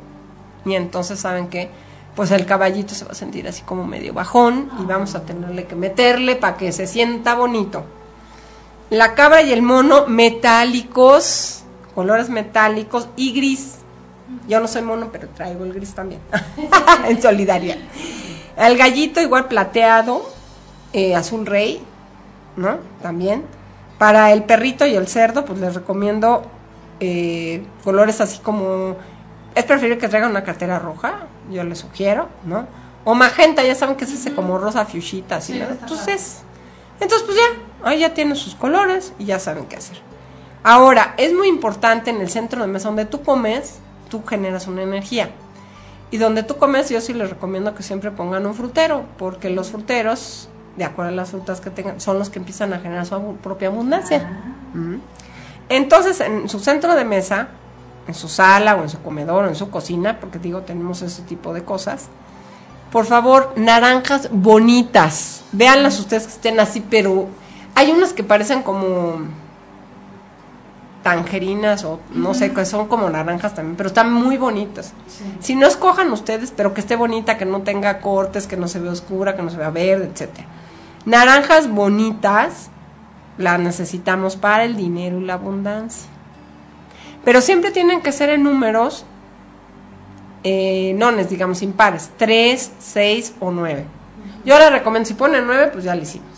Y entonces, ¿saben qué? Pues el caballito se va a sentir así como medio bajón y vamos a tenerle que meterle para que se sienta bonito. La cabra y el mono metálicos, colores metálicos y gris. Yo no soy mono, pero traigo el gris también. en solidaridad. El gallito igual plateado, eh, azul rey, ¿no? También. Para el perrito y el cerdo, pues les recomiendo eh, colores así como... Es preferible que traigan una cartera roja, yo les sugiero, ¿no? O magenta, ya saben que es ese como rosa fiuchita, así, Sí, ¿no? está Entonces, entonces, pues ya, ahí ya tienen sus colores y ya saben qué hacer. Ahora, es muy importante en el centro de mesa donde tú comes, tú generas una energía. Y donde tú comes, yo sí les recomiendo que siempre pongan un frutero, porque los fruteros, de acuerdo a las frutas que tengan, son los que empiezan a generar su propia abundancia. Mm. Entonces, en su centro de mesa, en su sala o en su comedor o en su cocina, porque digo, tenemos ese tipo de cosas, por favor, naranjas bonitas. Véanlas ustedes que estén así, pero hay unas que parecen como tangerinas o no sé, que son como naranjas también, pero están muy bonitas. Si no escojan ustedes, pero que esté bonita, que no tenga cortes, que no se vea oscura, que no se vea verde, etcétera. Naranjas bonitas las necesitamos para el dinero y la abundancia. Pero siempre tienen que ser en números eh, nones, digamos, impares. 3, 6 o 9. Yo les recomiendo, si ponen 9, pues ya lo hicimos.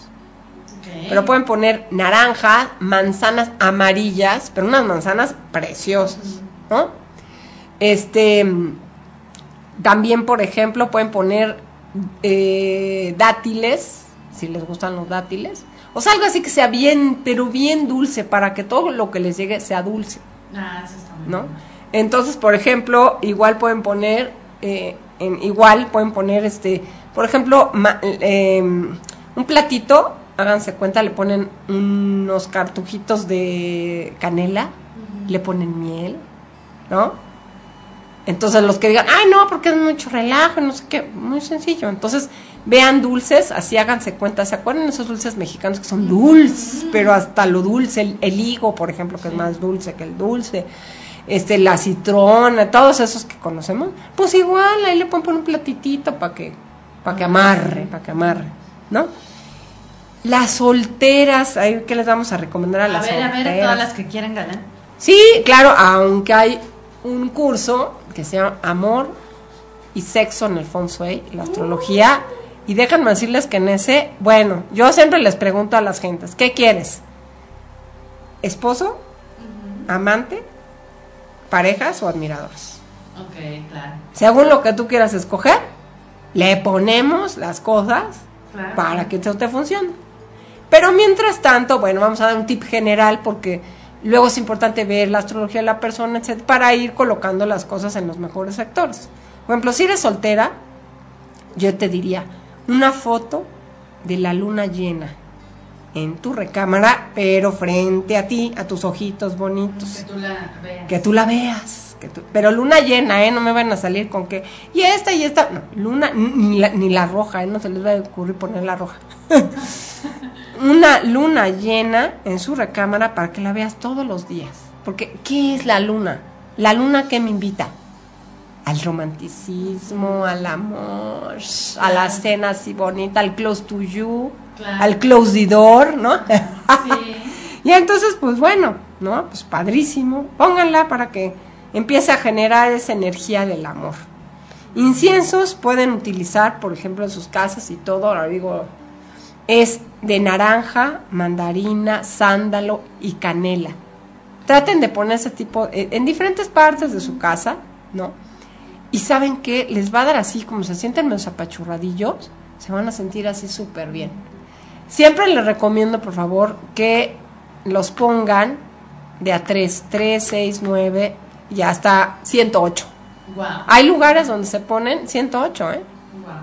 Pero pueden poner naranja, manzanas amarillas, pero unas manzanas preciosas, ¿no? Este, también, por ejemplo, pueden poner eh, dátiles, si les gustan los dátiles, o sea, algo así que sea bien, pero bien dulce, para que todo lo que les llegue sea dulce. Ah, eso está muy ¿no? Entonces, por ejemplo, igual pueden poner, eh, en, igual pueden poner, este, por ejemplo, ma- eh, un platito, háganse cuenta, le ponen unos cartujitos de canela, le ponen miel, ¿no? Entonces los que digan, ay no, porque es mucho relajo, no sé qué, muy sencillo. Entonces vean dulces, así háganse cuenta, ¿se acuerdan de esos dulces mexicanos que son dulces? Pero hasta lo dulce, el, el higo, por ejemplo, que es más dulce que el dulce, este, la citrona, todos esos que conocemos, pues igual ahí le pueden poner un platitito para que, para que amarre, para que amarre, ¿no? Las solteras, ahí que les vamos a recomendar a A las ver, a solteras. ver, todas las que quieren galán. Sí, claro, aunque hay un curso que se llama Amor y Sexo en el Feng Shui, la astrología, y déjenme decirles que en ese, bueno, yo siempre les pregunto a las gentes, ¿qué quieres? ¿Esposo? ¿Amante? ¿Parejas o admiradores? Ok, claro. Según lo que tú quieras escoger, le ponemos las cosas Claro. para que esto te funcione. Pero mientras tanto, bueno, vamos a dar un tip general porque luego es importante ver la astrología de la persona, etcétera, para ir colocando las cosas en los mejores sectores. Por ejemplo, si eres soltera, yo te diría una foto de la luna llena en tu recámara, pero frente a ti, a tus ojitos bonitos Que tú la veas. que tú la veas. Que tú- pero luna llena, ¿eh? No me van a salir con que. Y esta y esta. No, luna, ni- ni la, ni la roja, ¿eh? No se les va a ocurrir poner la roja. Una luna llena en su recámara para que la veas todos los días. Porque, ¿qué es la luna? La luna que me invita al romanticismo, al amor, a la cena así bonita, al close to you, Claro. al close the door, ¿no? Sí. Y entonces, pues bueno, ¿no? Pues padrísimo. Pónganla para que empiece a generar esa energía del amor. Inciensos pueden utilizar, por ejemplo, en sus casas y todo, ahora digo, es de naranja, mandarina, sándalo y canela. Traten de poner ese tipo eh, en diferentes partes de su casa, ¿no? Y saben que les va a dar así, como se sienten menos apachurradillos, se van a sentir así súper bien. Siempre les recomiendo, por favor, que los pongan de a 3, 3, 6, 9 y hasta 108. Wow. Hay lugares donde se ponen 108, ¿eh? Wow.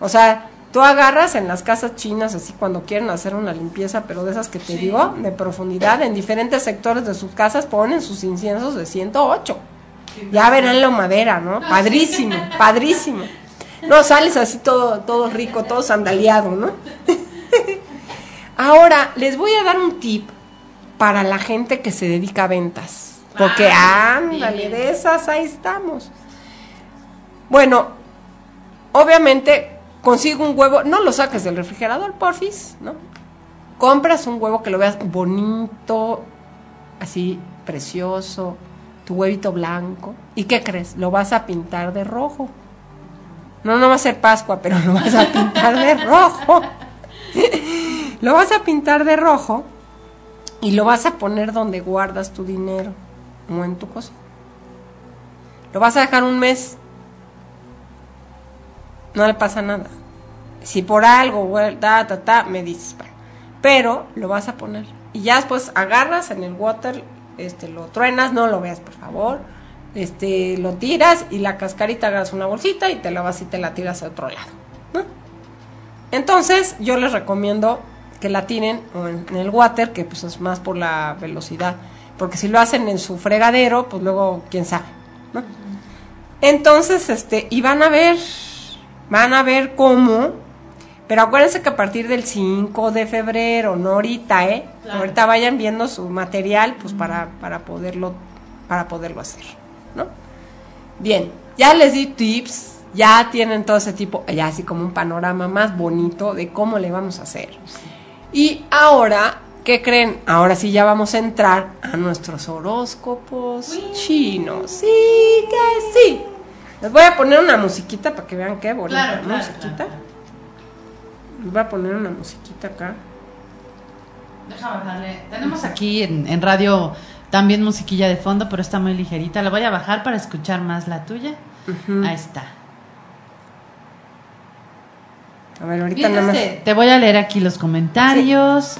O sea, tú agarras en las casas chinas, así cuando quieren hacer una limpieza, pero de esas que te Sí. digo, de profundidad, en diferentes sectores de sus casas ponen sus inciensos de 108. Ya verán la madera, ¿no? Padrísimo, padrísimo. No, sales así todo, todo rico, todo sandaliado, ¿no? Ahora, les voy a dar un tip para la gente que se dedica a ventas. Porque, Ah, ándale, de esas ahí estamos. Bueno, obviamente consigo un huevo, no lo saques del refrigerador, porfis, ¿no? Compras un huevo que lo veas bonito, así precioso, tu huevito blanco. ¿Y qué crees? Lo vas a pintar de rojo. No, no va a ser Pascua, pero lo vas a pintar de rojo. lo vas a pintar de rojo y lo vas a poner donde guardas tu dinero o en tu cosa. Lo vas a dejar un mes. No le pasa nada. Si por algo, güey, ta, ta, me dices, pero lo vas a poner. Y ya después agarras en el water, este, lo truenas, no lo veas, por favor. Este, lo tiras y la cascarita agarras una bolsita y te la vas y te la tiras a otro lado. ¿no? Entonces, yo les recomiendo que la tiren en, el water, que pues es más por la velocidad. Porque si lo hacen en su fregadero, pues luego, quién sabe. Entonces, este, y van a ver, van a ver cómo, pero acuérdense que a partir del 5 de febrero, no ahorita, ¿eh? Claro. Ahorita vayan viendo su material, pues para, para poderlo, para poderlo hacer, ¿no? Bien, ya les di tips, ya tienen todo ese tipo, ya así como un panorama más bonito de cómo le vamos a hacer. Y ahora, ¿qué creen? Ahora sí ya vamos a entrar a nuestros horóscopos chinos. Sí, que sí. Les voy a poner una musiquita para que vean qué bonita Claro, claro, musiquita. claro. Les voy a poner una musiquita acá. Deja bajarle. Tenemos aquí en, en radio también musiquilla de fondo, pero está muy ligerita. La voy a bajar para escuchar más la tuya. Ahí está. A ver, ahorita nada más. te, te voy a leer aquí los comentarios.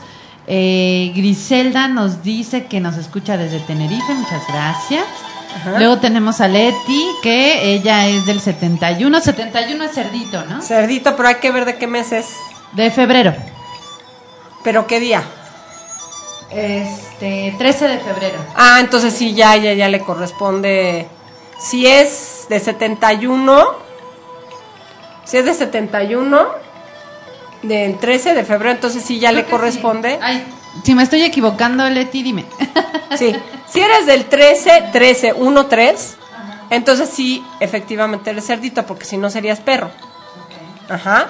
Eh, Griselda nos dice que nos escucha desde Tenerife, muchas gracias. Ajá. Luego tenemos a Leti, que ella es del 71. 71 es cerdito, ¿no? Cerdito, pero hay que ver de qué mes es. De febrero. ¿Pero qué día? Este, 13 de febrero. Ah, entonces sí, ya, ya, ya le corresponde. Si es de 71, si es de 71, del 13 de febrero, entonces sí ya Creo le corresponde. sí. Ay, si me estoy equivocando, Leti, dime. Sí, si eres del 13, 13, 1, 3, entonces sí, efectivamente eres cerdito, porque si no serías perro. Ajá.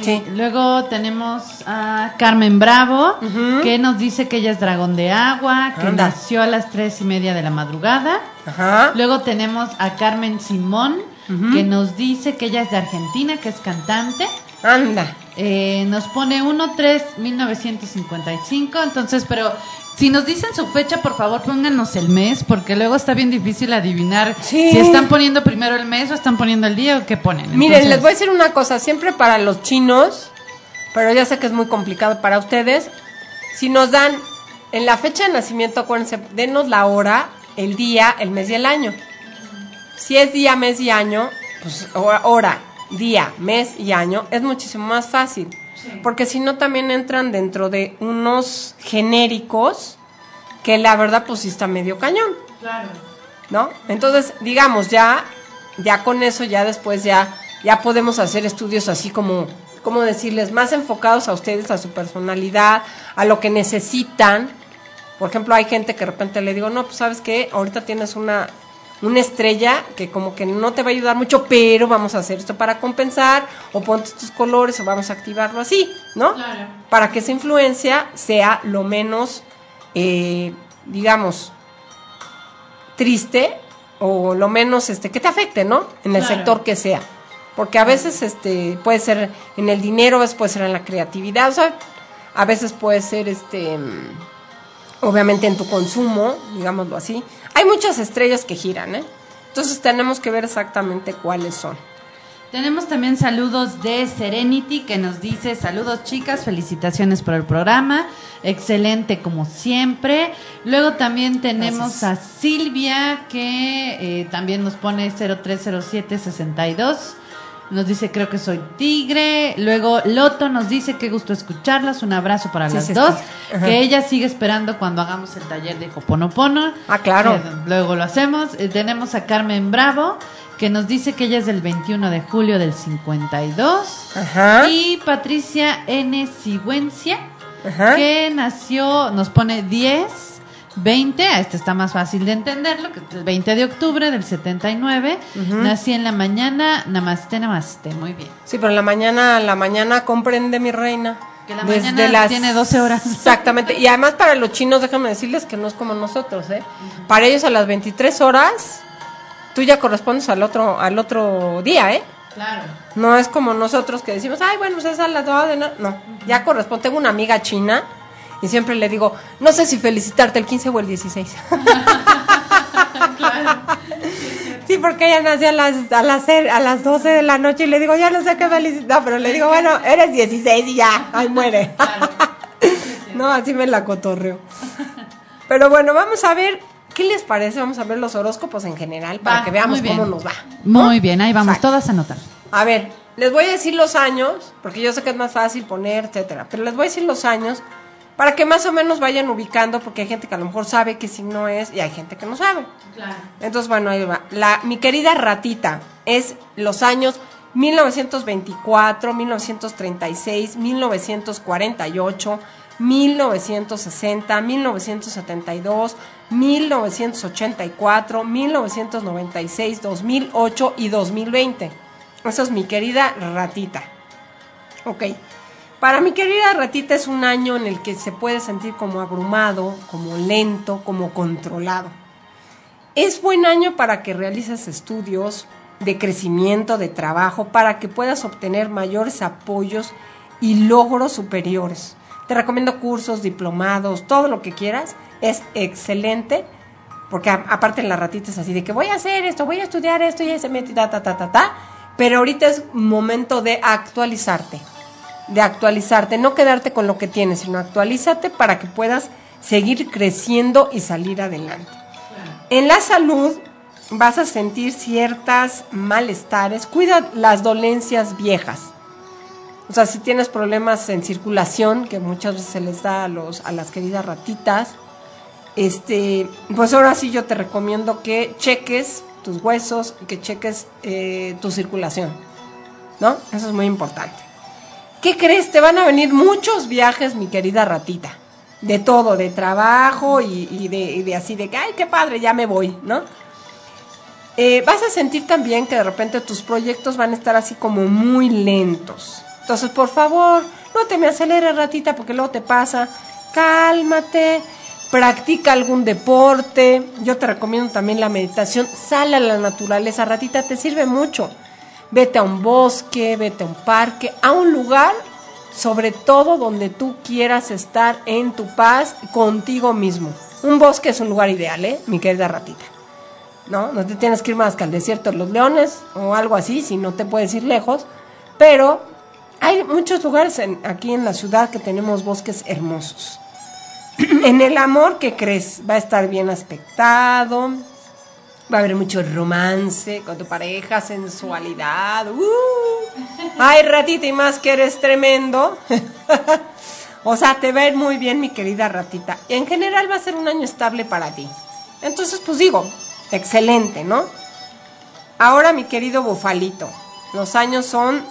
Sí. Luego tenemos a Carmen Bravo, que nos dice que ella es dragón de agua, que Anda. nació a las tres y media de la madrugada. Ajá. Luego tenemos a Carmen Simón, que nos dice que ella es de Argentina, que es cantante. Anda. Eh, nos pone 1-3-1955, entonces, pero si nos dicen su fecha, por favor pónganos el mes, porque luego está bien difícil adivinar Sí. si están poniendo primero el mes o están poniendo el día o qué ponen. Miren, Entonces, les voy a decir una cosa, siempre para los chinos, pero ya sé que es muy complicado para ustedes, si nos dan en la fecha de nacimiento, acuérdense, denos la hora, el día, el mes y el año. Si es día, mes y año, pues hora, hora, día, mes y año, es muchísimo más fácil. Porque si no también entran dentro de unos genéricos que la verdad pues sí está medio cañón. Claro. ¿no? Entonces, digamos, ya, ya con eso, ya después ya, ya podemos hacer estudios así como, como decirles, más enfocados a ustedes, a su personalidad, a lo que necesitan. Por ejemplo, hay gente que de repente le digo, no, pues sabes qué, ahorita tienes una, una estrella que como que no te va a ayudar mucho, pero vamos a hacer esto para compensar, o ponte estos colores, o vamos a activarlo así, ¿no? Claro. Para que esa influencia sea lo menos, eh, digamos, triste o lo menos este que te afecte, ¿no? En el Claro. sector que sea. Porque a veces este puede ser en el dinero, a veces puede ser en la creatividad, o sea, a veces puede ser este obviamente en tu consumo, digámoslo así. Hay muchas estrellas que giran, ¿eh? Entonces tenemos que ver exactamente cuáles son. Tenemos también saludos de Serenity que nos dice saludos chicas, felicitaciones por el programa, excelente como siempre. Luego también tenemos a Silvia que eh, también nos pone 030762. Nos dice creo que soy tigre. Luego Loto nos dice qué gusto escucharlas. Un abrazo para Sí, las sí, dos. sí. Que ella sigue esperando cuando hagamos el taller de Hoponopono. Ah, claro. Eh, luego lo hacemos. Eh, tenemos a Carmen Bravo, que nos dice que ella es del 21 de julio del 52. Ajá. Y Patricia N. Sigüencia, Ajá. que nació, nos pone 10, 20, a este está más fácil de entenderlo, que el 20 de octubre del 79. Nací en la mañana, namaste, namaste, muy bien. Sí, pero en la mañana, la mañana comprende mi reina. Que la mañana tiene 12 horas. Exactamente. Y además para los chinos, déjame decirles que no es como nosotros, ¿eh? Para ellos a las 23 horas, tú ya correspondes al otro, al otro día, ¿eh? Claro. No es como nosotros que decimos, ay, bueno, pues es a las 2 de la... No, ya corresponde. Tengo una amiga china y siempre le digo, no sé si felicitarte el 15 o el 16. Sí, porque ella nació a las, a, las, a las 12 de la noche y le digo, ya no sé qué felicitar, pero le digo, bueno, eres 16 y ya, ahí muere. no, así me la cotorreo. Pero bueno, vamos a ver, ¿qué les parece? Vamos a ver los horóscopos en general para Va, que veamos cómo nos va. Muy bien, ahí vamos, Exacto. todas a anotar. A ver, les voy a decir los años, porque yo sé que es más fácil poner, etcétera, pero les voy a decir los años para que más o menos vayan ubicando, porque hay gente que a lo mejor sabe qué signo es y hay gente que no sabe. Claro. Entonces, bueno, ahí va. La, mi querida ratita es los años 1924, 1936, 1948, 1960, 1972, 1984, 1996, 2008 y 2020. Esa es mi querida ratita. Ok. Para mi querida ratita es un año en el que se puede sentir como abrumado, como lento, como controlado. Es buen año para que realices estudios de crecimiento, de trabajo, para que puedas obtener mayores apoyos y logros superiores. Te recomiendo cursos, diplomados, todo lo que quieras. Es excelente, porque a- aparte la ratita es así de que voy a hacer esto, voy a estudiar esto y se mete ta, ta, ta, ta, ta. Pero ahorita es momento de actualizarte. De actualizarte, no quedarte con lo que tienes, sino actualízate para que puedas seguir creciendo y salir adelante. En la salud vas a sentir ciertas malestares, cuida las dolencias viejas. O sea, si tienes problemas en circulación, que muchas veces se les da a, los, a las queridas ratitas, este, pues ahora sí yo te recomiendo que cheques tus huesos y que cheques eh, tu circulación, ¿no? Eso es muy importante. ¿Qué crees? Te van a venir muchos viajes, mi querida ratita. De todo, de trabajo y, de, así de que, ay, qué padre, ya me voy, ¿no? Eh, vas a sentir también que de repente tus proyectos van a estar así como muy lentos. Entonces, por favor, no te me aceleres, ratita, porque luego te pasa. Cálmate, practica algún deporte. Yo te recomiendo también la meditación. Sale a la naturaleza, ratita, te sirve mucho. Vete a un bosque, vete a un parque, a un lugar, sobre todo donde tú quieras estar en tu paz contigo mismo. Un bosque es un lugar ideal, ¿eh? Mi querida ratita. ¿No? No te tienes que ir más que al desierto de los leones o algo así, si no te puedes ir lejos. Pero hay muchos lugares aquí en la ciudad que tenemos bosques hermosos. en el amor, ¿qué crees? Va a estar bien aspectado, va a haber mucho romance con tu pareja, sensualidad. Uh. Ay, ratita, y más que eres tremendo. o sea, te va a ir muy bien, mi querida ratita. Y en general va a ser un año estable para ti. Entonces, pues digo, excelente, ¿no? Ahora, mi querido bufalito, los años son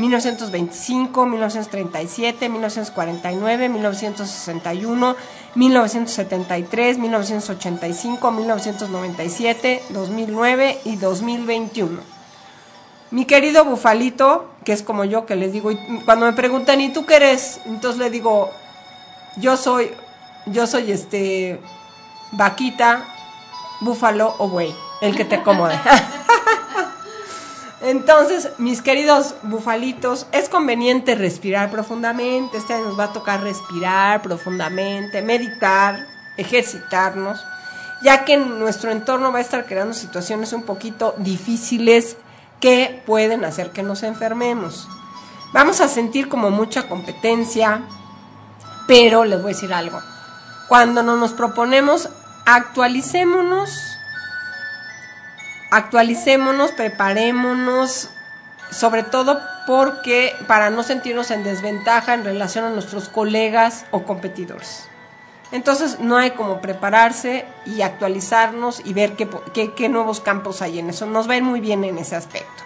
1925, 1937, 1949, 1961, 1973, 1985, 1997, 2009 y 2021. Mi querido bufalito, que es como yo que les digo, cuando me preguntan, ¿y tú qué eres? Entonces le digo, yo soy, yo soy este, vaquita, búfalo o buey, el que te acomode. Entonces, mis queridos bufalitos, es conveniente respirar profundamente. Este año nos va a tocar respirar profundamente, meditar, ejercitarnos, ya que nuestro entorno va a estar creando situaciones un poquito difíciles que pueden hacer que nos enfermemos. Vamos a sentir como mucha competencia, pero les voy a decir algo. Cuando no nos proponemos, actualicémonos actualicémonos, preparémonos, sobre todo porque para no sentirnos en desventaja en relación a nuestros colegas o competidores. Entonces no hay como prepararse y actualizarnos y ver qué, nuevos campos hay en eso. Nos va a ir muy bien en ese aspecto.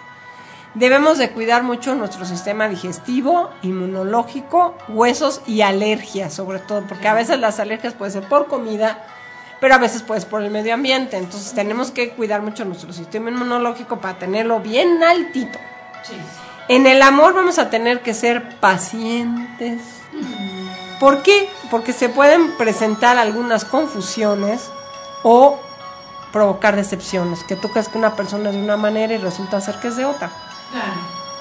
Debemos de cuidar mucho nuestro sistema digestivo, inmunológico, huesos y alergias, sobre todo, porque a veces las alergias pueden ser por comida, pero a veces pues por el medio ambiente. Entonces tenemos que cuidar mucho nuestro sistema inmunológico para tenerlo bien altito. En el amor vamos a tener que ser pacientes. ¿Por qué? Porque se pueden presentar algunas confusiones o provocar decepciones, que tú crees que una persona es de una manera y resulta ser que es de otra.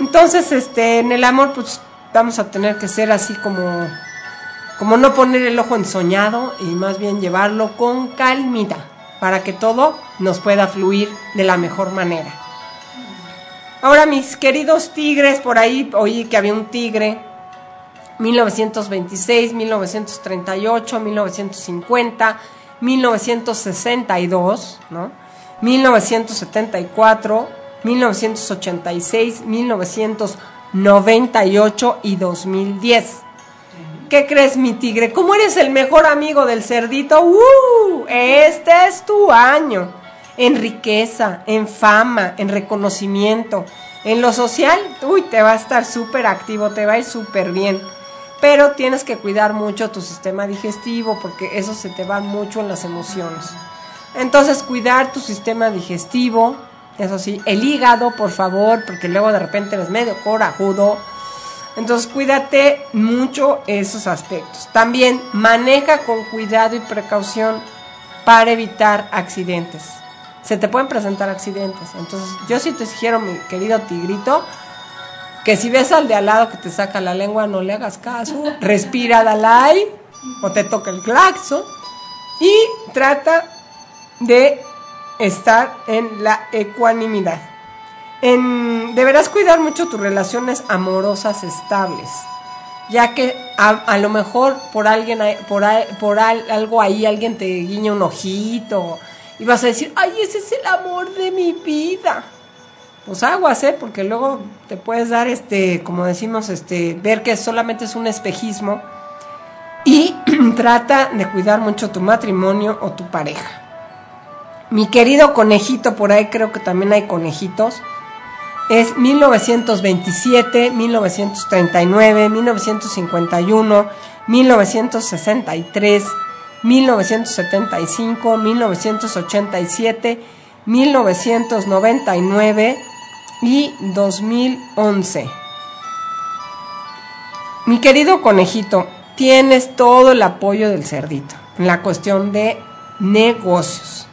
Entonces, este, en el amor, pues vamos a tener que ser así como como no poner el ojo ensoñado y más bien llevarlo con calmita para que todo nos pueda fluir de la mejor manera. Ahora mis queridos tigres, por ahí oí que había un tigre, 1926, 1938, 1950, 1962, ¿no? 1974, 1986, 1998 y 2010. ¿Qué crees, mi tigre? ¿Cómo eres el mejor amigo del cerdito? ¡Uh! Este es tu año. En riqueza, en fama, en reconocimiento. En lo social, uy, te va a estar súper activo, te va a ir súper bien. Pero tienes que cuidar mucho tu sistema digestivo porque eso se te va mucho en las emociones. Entonces, cuidar tu sistema digestivo, eso sí, el hígado, por favor, porque luego de repente eres medio corajudo entonces cuídate mucho esos aspectos. También maneja con cuidado y precaución para evitar accidentes. Se te pueden presentar accidentes. Entonces yo sí te sugiero, mi querido tigrito, que si ves al de al lado que te saca la lengua, no le hagas caso. Respira, Dalai, o te toca el claxo. Y trata de estar en la ecuanimidad deberás cuidar mucho tus relaciones amorosas estables. ya que a, lo mejor por alguien, por, por al- algo ahí alguien te guiña un ojito y vas a decir, ay, ese es el amor de mi vida. Pues aguas, ¿eh? Porque luego te puedes dar, este, como decimos, este, ver que solamente es un espejismo y trata de cuidar mucho tu matrimonio o tu pareja. Mi querido conejito, por ahí creo que también hay conejitos, es 1927, 1939, 1951, 1963, 1975, 1987, 1999 y 2011. Mi querido conejito, tienes todo el apoyo del cerdito en la cuestión de negocios.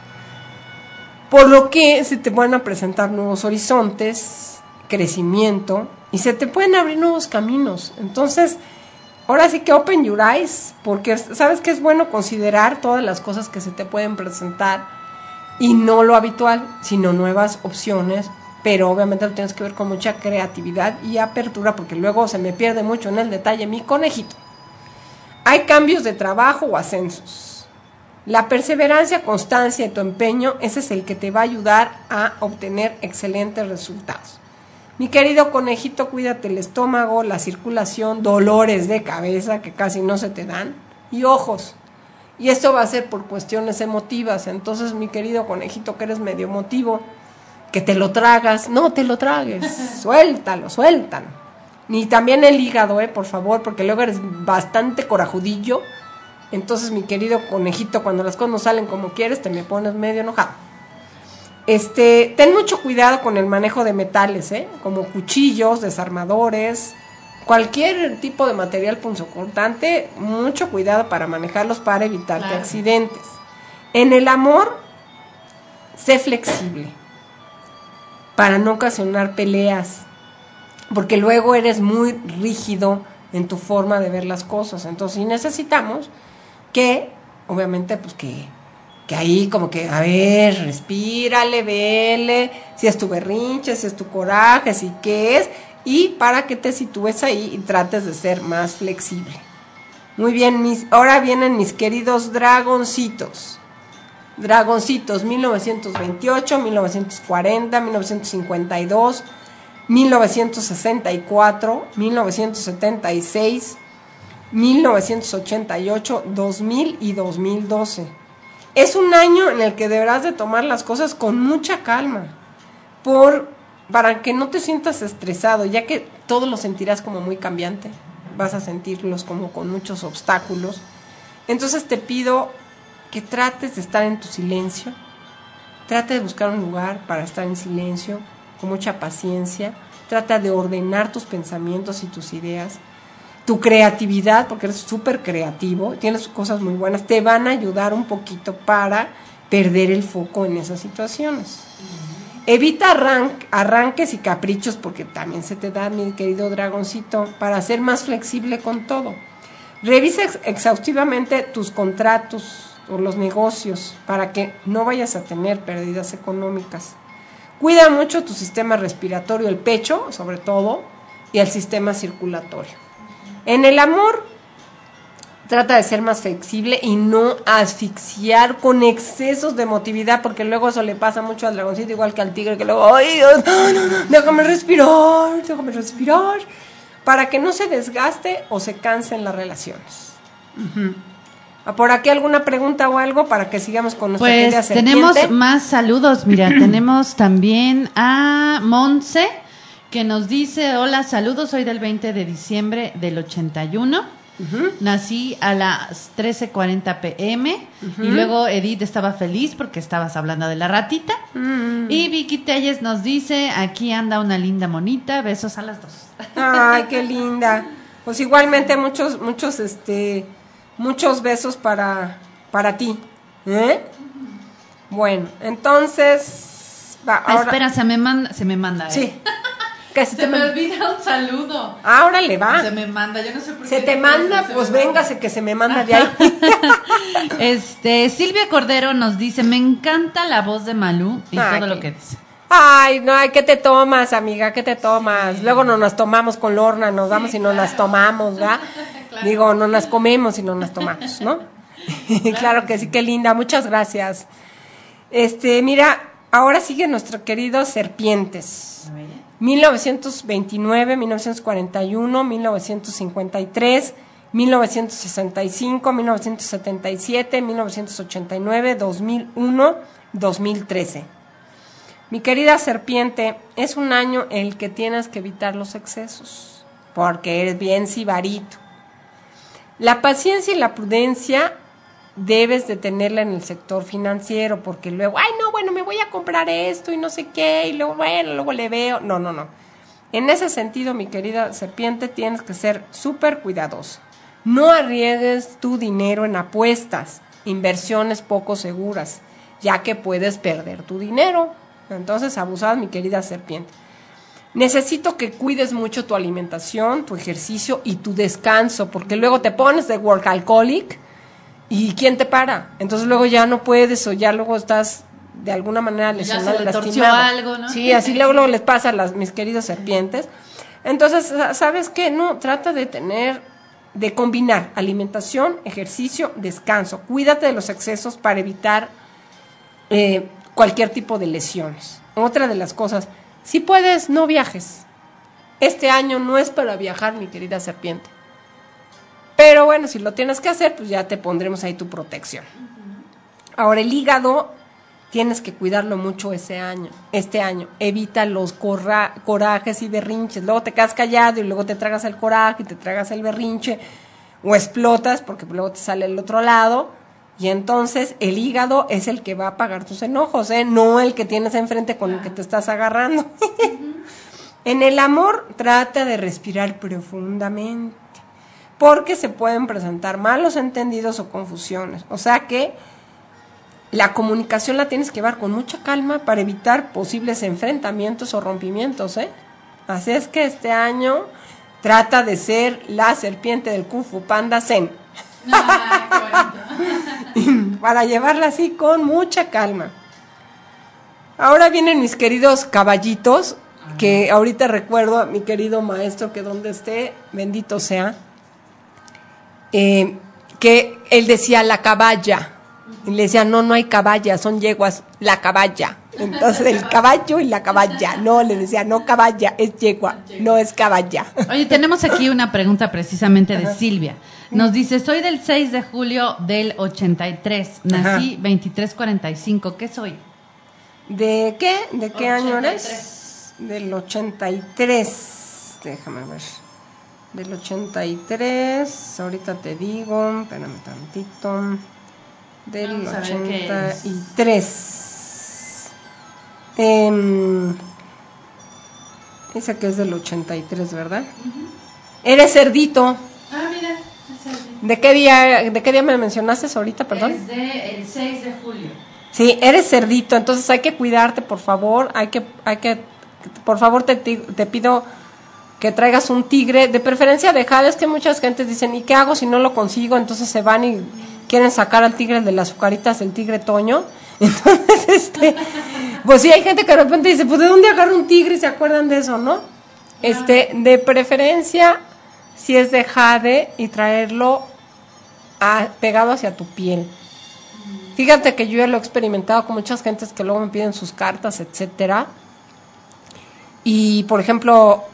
Por lo que se te van a presentar nuevos horizontes, crecimiento y se te pueden abrir nuevos caminos. Entonces, ahora sí que open your eyes, porque sabes que es bueno considerar todas las cosas que se te pueden presentar y no lo habitual, sino nuevas opciones, pero obviamente lo tienes que ver con mucha creatividad y apertura, porque luego se me pierde mucho en el detalle mi conejito. Hay cambios de trabajo o ascensos. La perseverancia, constancia y tu empeño, ese es el que te va a ayudar a obtener excelentes resultados. Mi querido conejito, cuídate el estómago, la circulación, dolores de cabeza que casi no se te dan y ojos. Y esto va a ser por cuestiones emotivas. Entonces, mi querido conejito, que eres medio emotivo, que te lo tragas, no te lo tragues, suéltalo, suéltalo. Ni también el hígado, eh, por favor, porque luego eres bastante corajudillo. Entonces, mi querido conejito, cuando las cosas no salen como quieres, te me pones medio enojado. Este, ten mucho cuidado con el manejo de metales, ¿eh? como cuchillos, desarmadores, cualquier tipo de material punzocortante, mucho cuidado para manejarlos para evitarte Claro. accidentes. En el amor, sé flexible para no ocasionar peleas, porque luego eres muy rígido en tu forma de ver las cosas. Entonces, sí necesitamos que, obviamente, pues que, que ahí como que, a ver, respírale, vele, si es tu berrinche, si es tu coraje, si qué es, y para que te sitúes ahí y trates de ser más flexible. Muy bien, mis, ahora vienen mis queridos dragoncitos. Dragoncitos 1928, 1940, 1952, 1964, 1976, 1988, 2000 y 2012. Es un año en el que deberás de tomar las cosas con mucha calma, por, para que no te sientas estresado, ya que todo lo sentirás como muy cambiante, vas a sentirlos como con muchos obstáculos. Entonces te pido que trates de estar en tu silencio, trata de buscar un lugar para estar en silencio, con mucha paciencia, trata de ordenar tus pensamientos y tus ideas, tu creatividad, porque eres súper creativo, tienes cosas muy buenas, te van a ayudar un poquito para perder el foco en esas situaciones. Evita arran- arranques y caprichos porque también se te da, mi querido dragoncito, para ser más flexible con todo. Revisa ex- exhaustivamente tus contratos o los negocios para que no vayas a tener pérdidas económicas. Cuida mucho tu sistema respiratorio, el pecho sobre todo, y el sistema circulatorio. En el amor, trata de ser más flexible y no asfixiar con excesos de emotividad, porque luego eso le pasa mucho al dragoncito, igual que al tigre, que luego, ay, Dios, no, no, no, déjame respirar, déjame respirar, para que no se desgaste o se cansen las relaciones. Ujú. Ah, ¿Por aquí alguna pregunta o algo para que sigamos con nuestra Pues tenemos más saludos. Mira, tenemos también a Monse que nos dice, hola, saludos, soy del 20 de diciembre del 81. Nací a las 13:40 pm y luego Edith estaba feliz porque estabas hablando de la ratita. Mm. Y Vicky Telles nos dice, aquí anda una linda monita, besos a las dos. Ay, qué linda. Pues igualmente muchos, muchos, este, muchos besos para, para ti. ¿eh? Bueno, entonces, va, Ah, ahora, espera, se me manda, se me manda. ¿eh? sí, que se, te me man- olvida un saludo. ahora le va. Se me manda, yo no sé por Se qué. te manda, pues véngase que se me manda de ahí. Este, Silvia Cordero nos dice, me encanta la voz de Malú y Ay, todo lo que dice. Ay, no, ay, ¿qué te tomas, amiga? ¿Qué te tomas? Luego no nos tomamos con Lorna, nos damos y no las tomamos, ¿verdad? Digo, no las comemos y no las tomamos, ¿no? claro que sí, qué linda, muchas gracias. Este, mira, ahora sigue nuestro querido Serpientes. 1929, 1941, 1953, 1965, 1977, 1989, 2001, 2013. Mi querida serpiente, es un año en el que tienes que evitar los excesos, porque eres bien sibarito. La paciencia y la prudencia debes de tenerla en el sector financiero, porque luego, ay, no, bueno, me voy a comprar esto y no sé qué, y luego, bueno, luego le veo. No, no, no. En ese sentido, mi querida serpiente, tienes que ser súper cuidadoso. No arriesgues tu dinero en apuestas, inversiones poco seguras, ya que puedes perder tu dinero. Entonces, abusada, mi querida serpiente. Necesito que cuides mucho tu alimentación, tu ejercicio y tu descanso, porque luego te pones de workaholic y ¿quién te para? Entonces luego ya no puedes o ya luego estás de alguna manera lesionado, lastimado. algo, ¿no? Sí, así luego, luego les pasa a las, mis queridas serpientes. Entonces, ¿sabes qué? No, trata de tener, de combinar alimentación, ejercicio, descanso. Cuídate de los excesos para evitar eh, cualquier tipo de lesiones. Otra de las cosas, si puedes, no viajes. Este año no es para viajar, mi querida serpiente. Pero bueno, si lo tienes que hacer, pues ya te pondremos ahí tu protección. Ahora, el hígado tienes que cuidarlo mucho ese año, este año. Evita los corajes y berrinches. Luego te quedas callado y luego te tragas el coraje y te tragas el berrinche o explotas porque luego te sale el otro lado y entonces el hígado es el que va a pagar tus enojos, ¿eh? no el que tienes enfrente con el que te estás agarrando. en el amor trata de respirar profundamente, porque se pueden presentar malos entendidos o confusiones. O sea que la comunicación la tienes que llevar con mucha calma para evitar posibles enfrentamientos o rompimientos. ¿eh? Así es que este año trata de ser la serpiente del Kung Fu Panda Zen. Para llevarla así con mucha calma. Ahora vienen mis queridos caballitos, que ahorita recuerdo a mi querido maestro que donde esté, bendito sea, eh, que él decía la caballa. Y le decía, no, no hay caballa, son yeguas, la caballa. Entonces el caballo y la caballa. No, le decía, no caballa, es yegua, no es caballa. Oye, tenemos aquí una pregunta precisamente de Silvia. Nos dice, soy del 6 de julio del 83, nací 2345, ¿qué soy? ¿De qué? ¿De qué año eres? Del 83, déjame ver. Del 83, ahorita te digo, espérame tantito. Del 83. Eh, esa que es del 83, ¿verdad? Eres cerdito. Ah, mira. ¿De qué día, de qué día me mencionaste ahorita, perdón? Es de el 6 de julio. Sí, eres cerdito, entonces hay que cuidarte, por favor, hay que, hay que, por favor te, te pido que traigas un tigre, de preferencia de jade, es que muchas gentes dicen, ¿y qué hago si no lo consigo? Entonces se van y quieren sacar al tigre de las azucaritas, el tigre Toño. Entonces, este, pues sí, hay gente que de repente dice, pues ¿de dónde agarro un tigre? Y se acuerdan de eso, ¿no? Este, de preferencia, si es de jade y traerlo pegado hacia tu piel. Fíjate que yo ya lo he experimentado con muchas gentes que luego me piden sus cartas, etcétera. Y por ejemplo,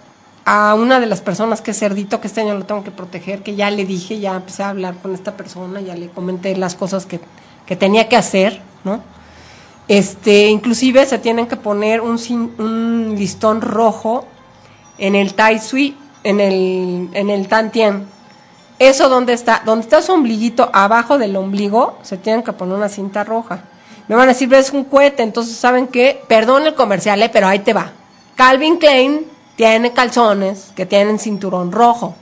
a una de las personas que es cerdito, que este año lo tengo que proteger, que ya le dije, ya empecé a hablar con esta persona, ya le comenté las cosas que, que tenía que hacer, ¿no? Este, inclusive se tienen que poner un, un listón rojo en el Tai Sui, en el, en el Tantien, eso donde está, donde está su ombliguito, abajo del ombligo, se tienen que poner una cinta roja. Me van a decir, es un cohete, entonces saben que, perdón el comercial, eh, pero ahí te va. Calvin Klein tiene calzones que tienen cinturón rojo,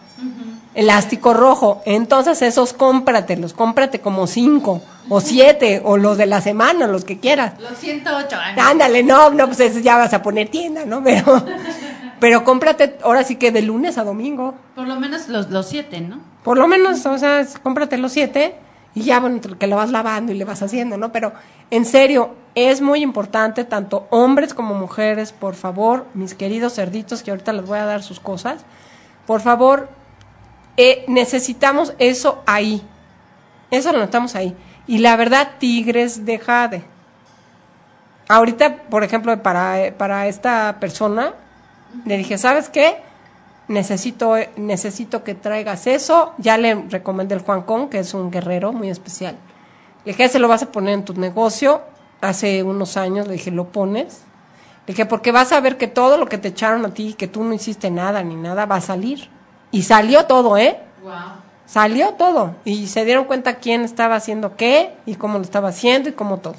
elástico rojo, entonces esos cómpratelos, cómprate como cinco o siete o los de la semana, los que quieras. Los 108 Ándale, no, no, pues eso ya vas a poner tienda, ¿no? Pero, pero cómprate ahora sí que de lunes a domingo. Por lo menos los, los siete, ¿no? Por lo menos, o sea, cómprate los siete y ya, bueno, que lo vas lavando y le vas haciendo, ¿no? Pero en serio, es muy importante, tanto hombres como mujeres, por favor, mis queridos cerditos, que ahorita les voy a dar sus cosas, por favor, eh, necesitamos eso ahí. Eso lo notamos ahí. Y la verdad, tigres de jade. Ahorita, por ejemplo, para, para esta persona, le dije, ¿sabes qué? Necesito, necesito que traigas eso. Ya le recomendé el Juan Con, que es un guerrero muy especial. Le dije, se lo vas a poner en tu negocio. Hace unos años le dije, lo pones. Le dije, porque vas a ver que todo lo que te echaron a ti, que tú no hiciste nada ni nada, va a salir. Y salió todo, ¿eh? Salió todo. Y se dieron cuenta quién estaba haciendo qué y cómo lo estaba haciendo y cómo todo.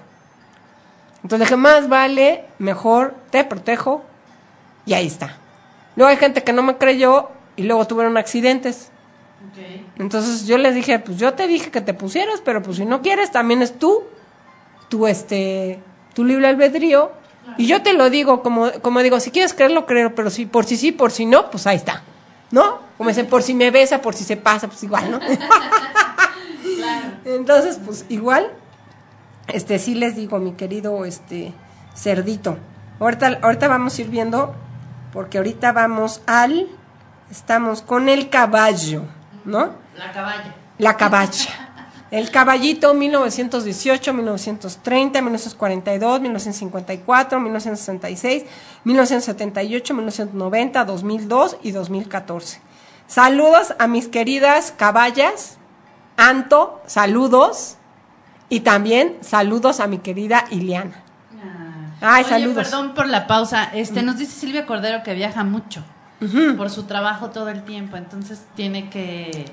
Entonces dije, más vale, mejor te protejo. Y ahí está. Luego hay gente que no me creyó y luego tuvieron accidentes. Entonces yo les dije, pues yo te dije que te pusieras, pero pues si no quieres, también es tú, tu este, tu libre albedrío. Y yo te lo digo, como, como digo, si quieres creerlo, creo, pero si por si sí, por si no, pues ahí está. ¿No? Como dicen, por si me besa, por si se pasa, pues igual, ¿no? Entonces, pues igual, este sí les digo, mi querido este cerdito. Ahorita, ahorita vamos a ir viendo, porque ahorita vamos al, estamos con el caballo, ¿no? La caballa. La caballa. El caballito 1918, 1930, 1942, 1954, 1966, 1978, 1990, 2002 y 2014. Saludos a mis queridas caballas. Anto, saludos. Y también saludos a mi querida Iliana. Ay, Oye, saludos. Perdón por la pausa. Este, nos dice Silvia Cordero que viaja mucho por su trabajo todo el tiempo, entonces tiene que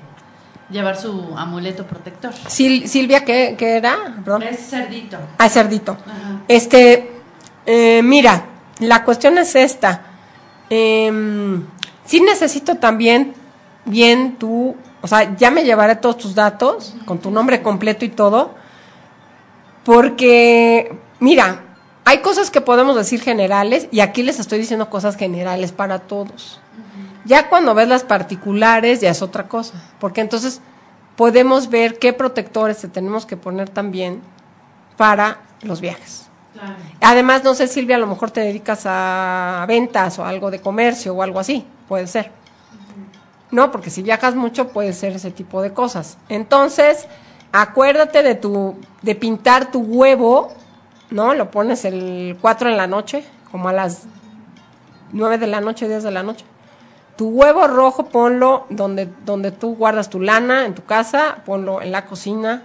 llevar su amuleto protector. Sil- Silvia, ¿qué, qué era? Perdón. Es cerdito. Ah, cerdito. Ajá. Este, eh, mira, la cuestión es esta. Eh, sí necesito también bien tú, o sea, ya me llevaré todos tus datos, con tu nombre completo y todo, porque, mira, hay cosas que podemos decir generales y aquí les estoy diciendo cosas generales para todos. Ya cuando ves las particulares ya es otra cosa, porque entonces podemos ver qué protectores te tenemos que poner también para los viajes. Claro. Además, no sé, Silvia, a lo mejor te dedicas a ventas o algo de comercio o algo así, puede ser. No, porque si viajas mucho puede ser ese tipo de cosas. Entonces, acuérdate de tu de pintar tu huevo, ¿no? Lo pones el 4 en la noche, como a las 9 de la noche, 10 de la noche. Tu huevo rojo ponlo donde donde tú guardas tu lana en tu casa, ponlo en la cocina.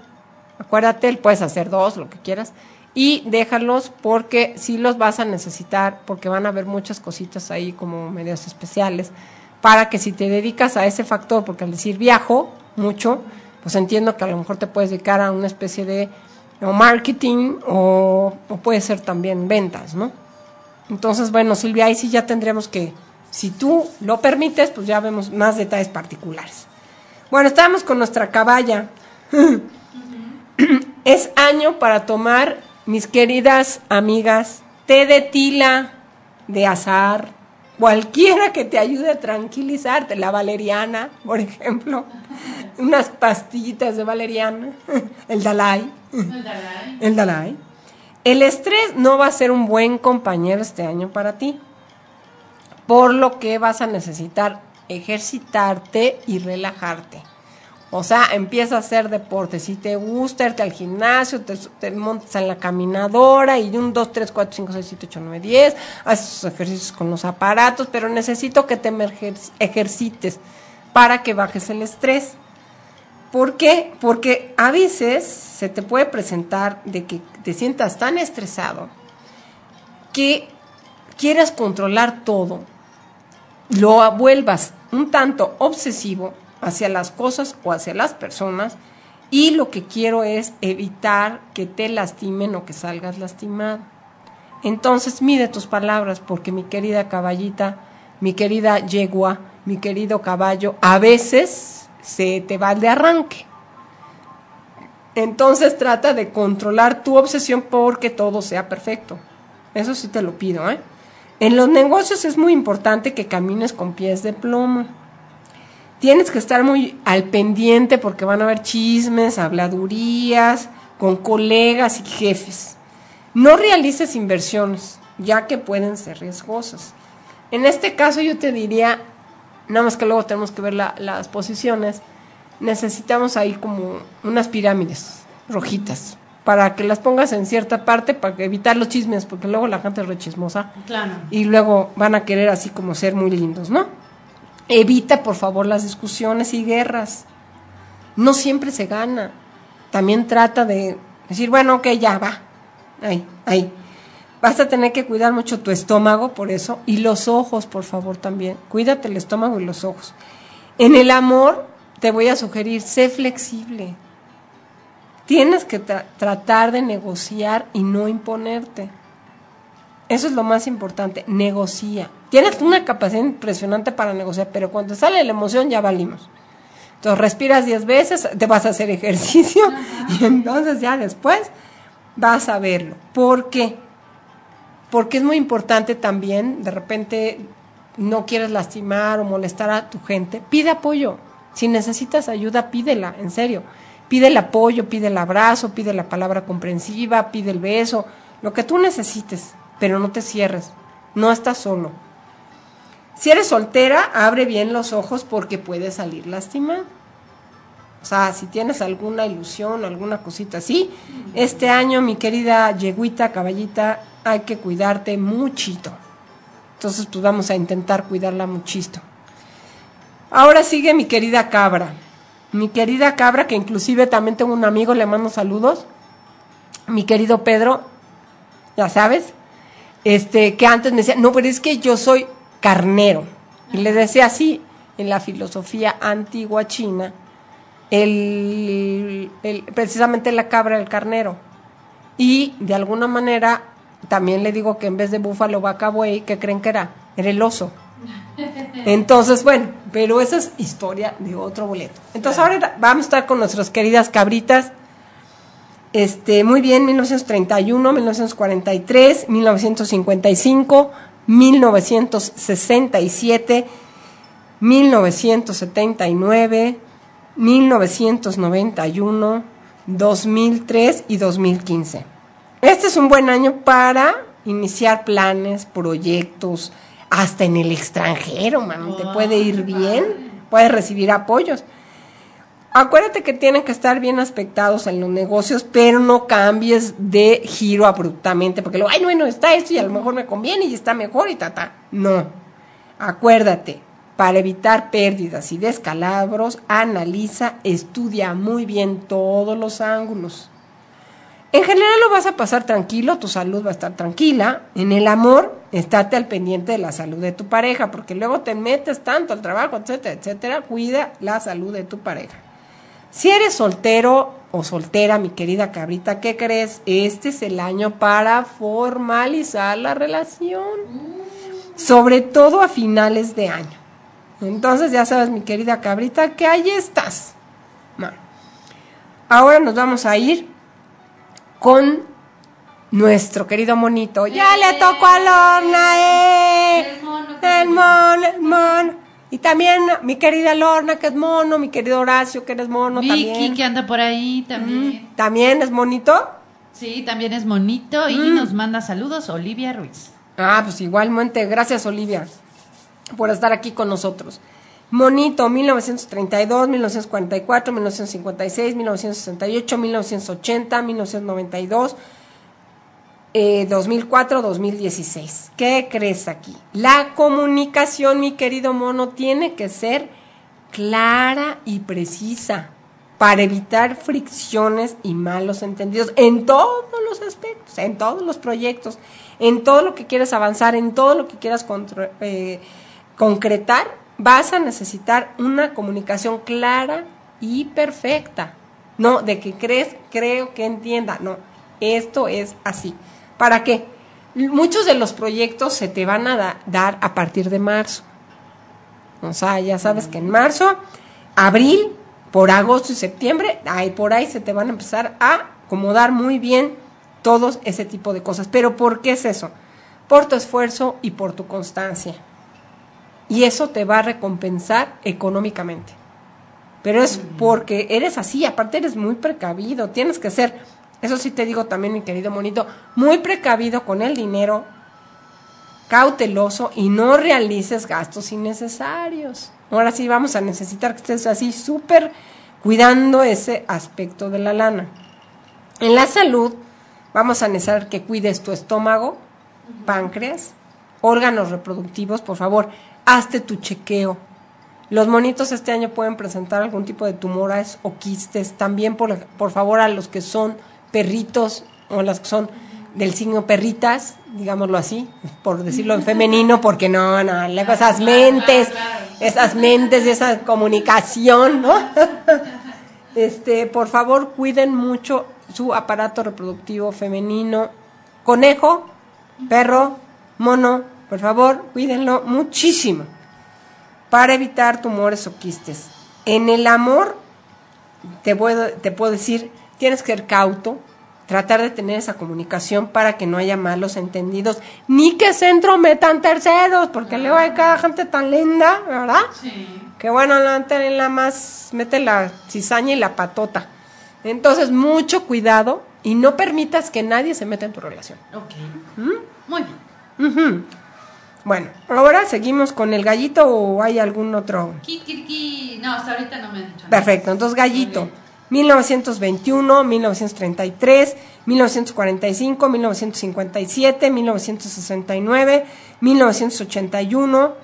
Acuérdate, puedes hacer dos, lo que quieras y déjalos porque sí los vas a necesitar porque van a haber muchas cositas ahí como medios especiales para que si te dedicas a ese factor, porque al decir viajo mucho, pues entiendo que a lo mejor te puedes dedicar a una especie de marketing o, o puede ser también ventas, ¿no? Entonces, bueno, Silvia, ahí sí ya tendremos que, si tú lo permites, pues ya vemos más detalles particulares. Bueno, estábamos con nuestra caballa. es año para tomar, mis queridas amigas, té de tila, de azar, cualquiera que te ayude a tranquilizarte, la valeriana, por ejemplo, unas pastillitas de valeriana, el Dalai, el Dalai. El estrés no va a ser un buen compañero este año para ti, por lo que vas a necesitar ejercitarte y relajarte. O sea, empieza a hacer deporte. Si te gusta irte al gimnasio, te, te montas en la caminadora y un 2, 3, 4, 5, 6, 7, 8, 9, 10. Haces ejercicios con los aparatos, pero necesito que te ejercites para que bajes el estrés. ¿Por qué? Porque a veces se te puede presentar de que te sientas tan estresado que quieras controlar todo, lo vuelvas un tanto obsesivo hacia las cosas o hacia las personas y lo que quiero es evitar que te lastimen o que salgas lastimado. Entonces mide tus palabras porque mi querida caballita, mi querida yegua, mi querido caballo, a veces se te va de arranque. Entonces trata de controlar tu obsesión porque todo sea perfecto. Eso sí te lo pido, ¿eh? En los negocios es muy importante que camines con pies de plomo. Tienes que estar muy al pendiente porque van a haber chismes, habladurías con colegas y jefes. No realices inversiones, ya que pueden ser riesgosas. En este caso yo te diría, nada más que luego tenemos que ver la- las posiciones, necesitamos ahí como unas pirámides rojitas para que las pongas en cierta parte para evitar los chismes, porque luego la gente es rechismosa Claro. y luego van a querer así como ser muy lindos, ¿no? Evita, por favor, las discusiones y guerras. No siempre se gana. También trata de decir, bueno, ok, ya va. Ahí, ahí. Vas a tener que cuidar mucho tu estómago por eso y los ojos, por favor, también. Cuídate el estómago y los ojos. En el amor, te voy a sugerir, sé flexible. Tienes que tra- tratar de negociar y no imponerte. Eso es lo más importante, negocia. Tienes una capacidad impresionante para negociar, pero cuando sale la emoción ya valimos. Entonces respiras 10 veces, te vas a hacer ejercicio y entonces ya después vas a verlo. ¿Por qué? Porque es muy importante también, de repente no quieres lastimar o molestar a tu gente, pide apoyo. Si necesitas ayuda, pídela, en serio. Pide el apoyo, pide el abrazo, pide la palabra comprensiva, pide el beso, lo que tú necesites, pero no te cierres, no estás solo. Si eres soltera, abre bien los ojos porque puedes salir lastimado. O sea, si tienes alguna ilusión, alguna cosita así, este año, mi querida yeguita, caballita, hay que cuidarte muchito. Entonces, pues vamos a intentar cuidarla muchito. Ahora sigue mi querida cabra. Mi querida cabra, que inclusive también tengo un amigo, le mando saludos. Mi querido Pedro, ya sabes, este, que antes me decía, no, pero es que yo soy carnero. Y le decía así, en la filosofía antigua china, el, el- precisamente la cabra, el carnero. Y de alguna manera, también le digo que en vez de búfalo, vaca, buey, ¿qué creen que era? Era el oso. Entonces, bueno, pero esa es historia de otro boleto. Entonces, ahora vamos a estar con nuestras queridas cabritas. Este, muy bien, 1931, 1943, 1955, 1967, 1979, 1991, 2003 y 2015. Este es un buen año para iniciar planes, proyectos, hasta en el extranjero, mami, te puede ir bien, puedes recibir apoyos. Acuérdate que tienen que estar bien aspectados en los negocios, pero no cambies de giro abruptamente, porque luego, ay, bueno, está esto y a lo mejor me conviene y está mejor y ta, ta. No. Acuérdate, para evitar pérdidas y descalabros, analiza, estudia muy bien todos los ángulos. En general lo vas a pasar tranquilo, tu salud va a estar tranquila. En el amor, estate al pendiente de la salud de tu pareja, porque luego te metes tanto al trabajo, etcétera, etcétera. Cuida la salud de tu pareja. Si eres soltero o soltera, mi querida cabrita, ¿qué crees? Este es el año para formalizar la relación. Sobre todo a finales de año. Entonces, ya sabes, mi querida cabrita, que ahí estás. Ahora nos vamos a ir con nuestro querido monito. Ya le tocó a Lorna, ¡eh! El mono, El mono, el mono. Y también mi querida Lorna, que es mono, mi querido Horacio, que eres mono Vicky, también. que anda por ahí también. Mm, También es monito. Sí, también es monito y Mm. nos manda saludos Olivia Ruiz. Ah, pues igualmente. Gracias, Olivia, por estar aquí con nosotros. Monito, 1932, 1944, 1956, 1968, 1980, 1992, eh, 2004, 2016. ¿Qué crees aquí? La comunicación, mi querido mono, tiene que ser clara y precisa para evitar fricciones y malos entendidos en todos los aspectos, en todos los proyectos, en todo lo que quieras avanzar, en todo lo que quieras eh, concretar, vas a necesitar una comunicación clara y perfecta. No, de que crees, creo que entienda. No, esto es así. ¿Para qué? Muchos de los proyectos se te van a da- dar a partir de marzo. O sea, ya sabes que en marzo, abril, por agosto y septiembre, ahí por ahí se te van a empezar a acomodar muy bien todos ese tipo de cosas. Pero ¿por qué es eso? Por tu esfuerzo y por tu constancia. Y eso te va a recompensar económicamente. Pero es porque eres así, aparte eres muy precavido, tienes que ser Eso sí te digo también, mi querido monito, muy precavido con el dinero, cauteloso y no realices gastos innecesarios. Ahora sí vamos a necesitar que estés así súper cuidando ese aspecto de la lana. En la salud vamos a necesitar que cuides tu estómago, páncreas, órganos reproductivos, por favor, hazte tu chequeo. Los monitos este año pueden presentar algún tipo de tumores o quistes. También, por, por favor, a los que son perritos o las que son del signo perritas, digámoslo así, por decirlo en femenino, porque no, no, luego esas mentes, esas mentes, esa comunicación, ¿no? Este, por favor, cuiden mucho su aparato reproductivo femenino. Conejo, perro, mono, por favor, cuídenlo muchísimo para evitar tumores o quistes. En el amor, te puedo, te puedo decir, tienes que ser cauto, tratar de tener esa comunicación para que no haya malos entendidos, ni que se entrometan terceros, porque luego hay cada gente tan linda, ¿verdad? Sí. Que bueno, en la más, mete la cizaña y la patota. Entonces, mucho cuidado y no permitas que nadie se meta en tu relación. Ok. ¿Mm? Muy bien. Bueno, ahora seguimos con el gallito o hay algún otro. No, hasta ahorita no me han dicho. Perfecto, entonces gallito. 1921, 1933, 1945, 1957, 1969, 1981,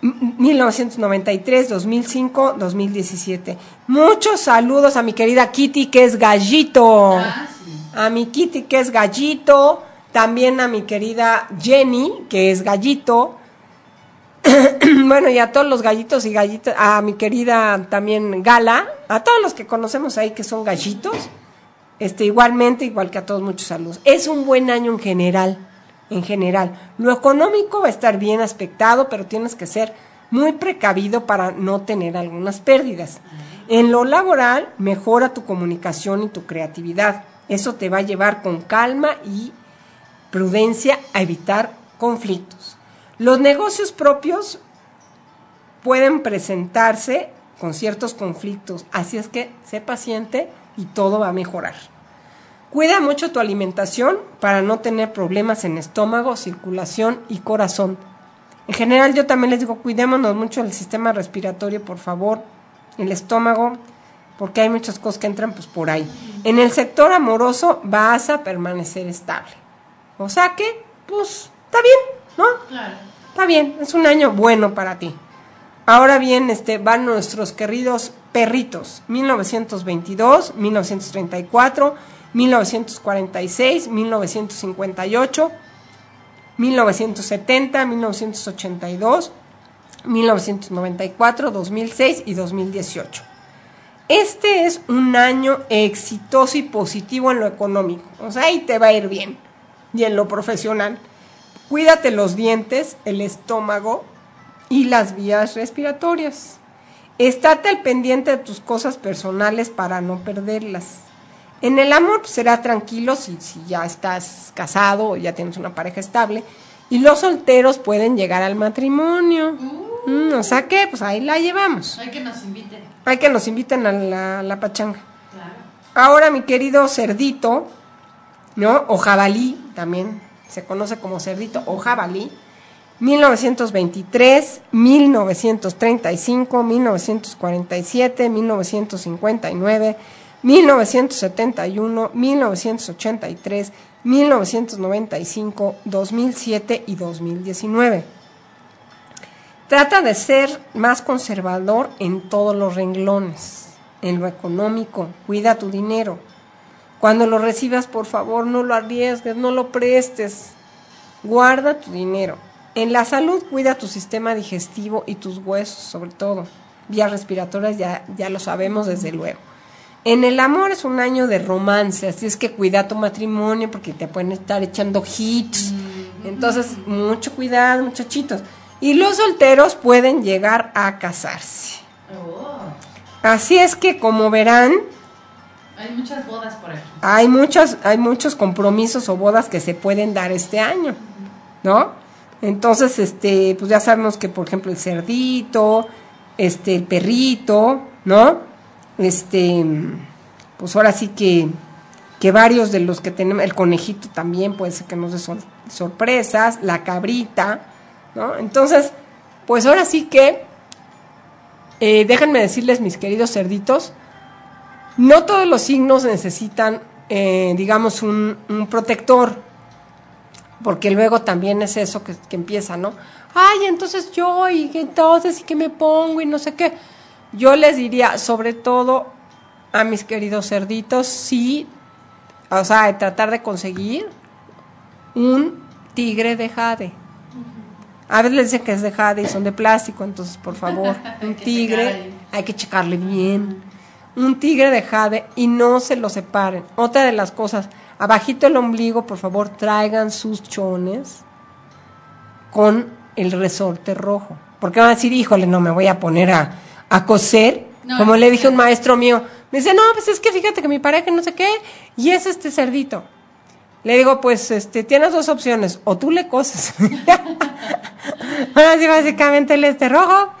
1993, 2005, 2017. Muchos saludos a mi querida Kitty que es gallito. Ah, a mi Kitty que es gallito. También a mi querida Jenny que es gallito. bueno, y a todos los gallitos y gallitas, a mi querida también Gala, a todos los que conocemos ahí que son gallitos, este, igualmente, igual que a todos, muchos saludos. Es un buen año en general, en general. Lo económico va a estar bien aspectado, pero tienes que ser muy precavido para no tener algunas pérdidas. En lo laboral, mejora tu comunicación y tu creatividad. Eso te va a llevar con calma y prudencia a evitar conflictos. Los negocios propios pueden presentarse con ciertos conflictos, así es que sé paciente y todo va a mejorar. Cuida mucho tu alimentación para no tener problemas en estómago, circulación y corazón. En general yo también les digo, cuidémonos mucho del sistema respiratorio, por favor, el estómago, porque hay muchas cosas que entran pues por ahí. En el sector amoroso vas a permanecer estable. O sea que, pues, está bien, ¿no? Claro. Está bien, es un año bueno para ti. Ahora bien, este, van nuestros queridos perritos. 1922, 1934, 1946, 1958, 1970, 1982, 1994, 2006 y 2018. Este es un año exitoso y positivo en lo económico. O sea, ahí te va a ir bien. Y en lo profesional. Cuídate los dientes, el estómago y las vías respiratorias. Estate al pendiente de tus cosas personales para no perderlas. En el amor pues, será tranquilo si, si ya estás casado o ya tienes una pareja estable. Y los solteros pueden llegar al matrimonio. Mm, o sea que, pues ahí la llevamos. Hay que nos inviten. Hay que nos inviten a la, la pachanga. Claro. Ahora, mi querido cerdito, ¿no? O jabalí también, se conoce como cerdito o jabalí, 1923, 1935, 1947, 1959, 1971, 1983, 1995, 2007 y 2019. Trata de ser más conservador en todos los renglones, en lo económico, cuida tu dinero, cuando lo recibas, por favor, no lo arriesgues, no lo prestes. Guarda tu dinero. En la salud, cuida tu sistema digestivo y tus huesos, sobre todo. Vías respiratorias ya, ya lo sabemos desde luego. En el amor es un año de romance, así es que cuida tu matrimonio porque te pueden estar echando hits. Entonces, mucho cuidado, muchachitos. Y los solteros pueden llegar a casarse. Oh. Así es que, como verán, hay muchas bodas por aquí. Hay muchos, hay muchos compromisos o bodas que se pueden dar este año, ¿no? Entonces, este, pues ya sabemos que, por ejemplo, el cerdito, este, el perrito, ¿no? Este, pues ahora sí que que varios de los que tenemos, el conejito también puede ser que nos dé sor- sorpresas, la cabrita, ¿no? Entonces, pues ahora sí que, eh, déjenme decirles, mis queridos cerditos, no todos los signos necesitan, eh, digamos, un, un protector, porque luego también es eso que, que empieza, ¿no? Ay, entonces yo, y entonces, y que me pongo, y no sé qué. Yo les diría, sobre todo a mis queridos cerditos, sí, o sea, de tratar de conseguir un tigre de jade. A veces les dicen que es de jade y son de plástico, entonces por favor, un tigre, hay que checarle bien. Un tigre de jade y no se lo separen. Otra de las cosas, abajito el ombligo, por favor, traigan sus chones con el resorte rojo. Porque van a decir, híjole, no me voy a poner a, a coser. No, Como le dije a un maestro mío, me dice, no, pues es que fíjate que mi pareja no sé qué, y es este cerdito. Le digo, pues este, tienes dos opciones, o tú le coses. Ahora sí, básicamente el este rojo,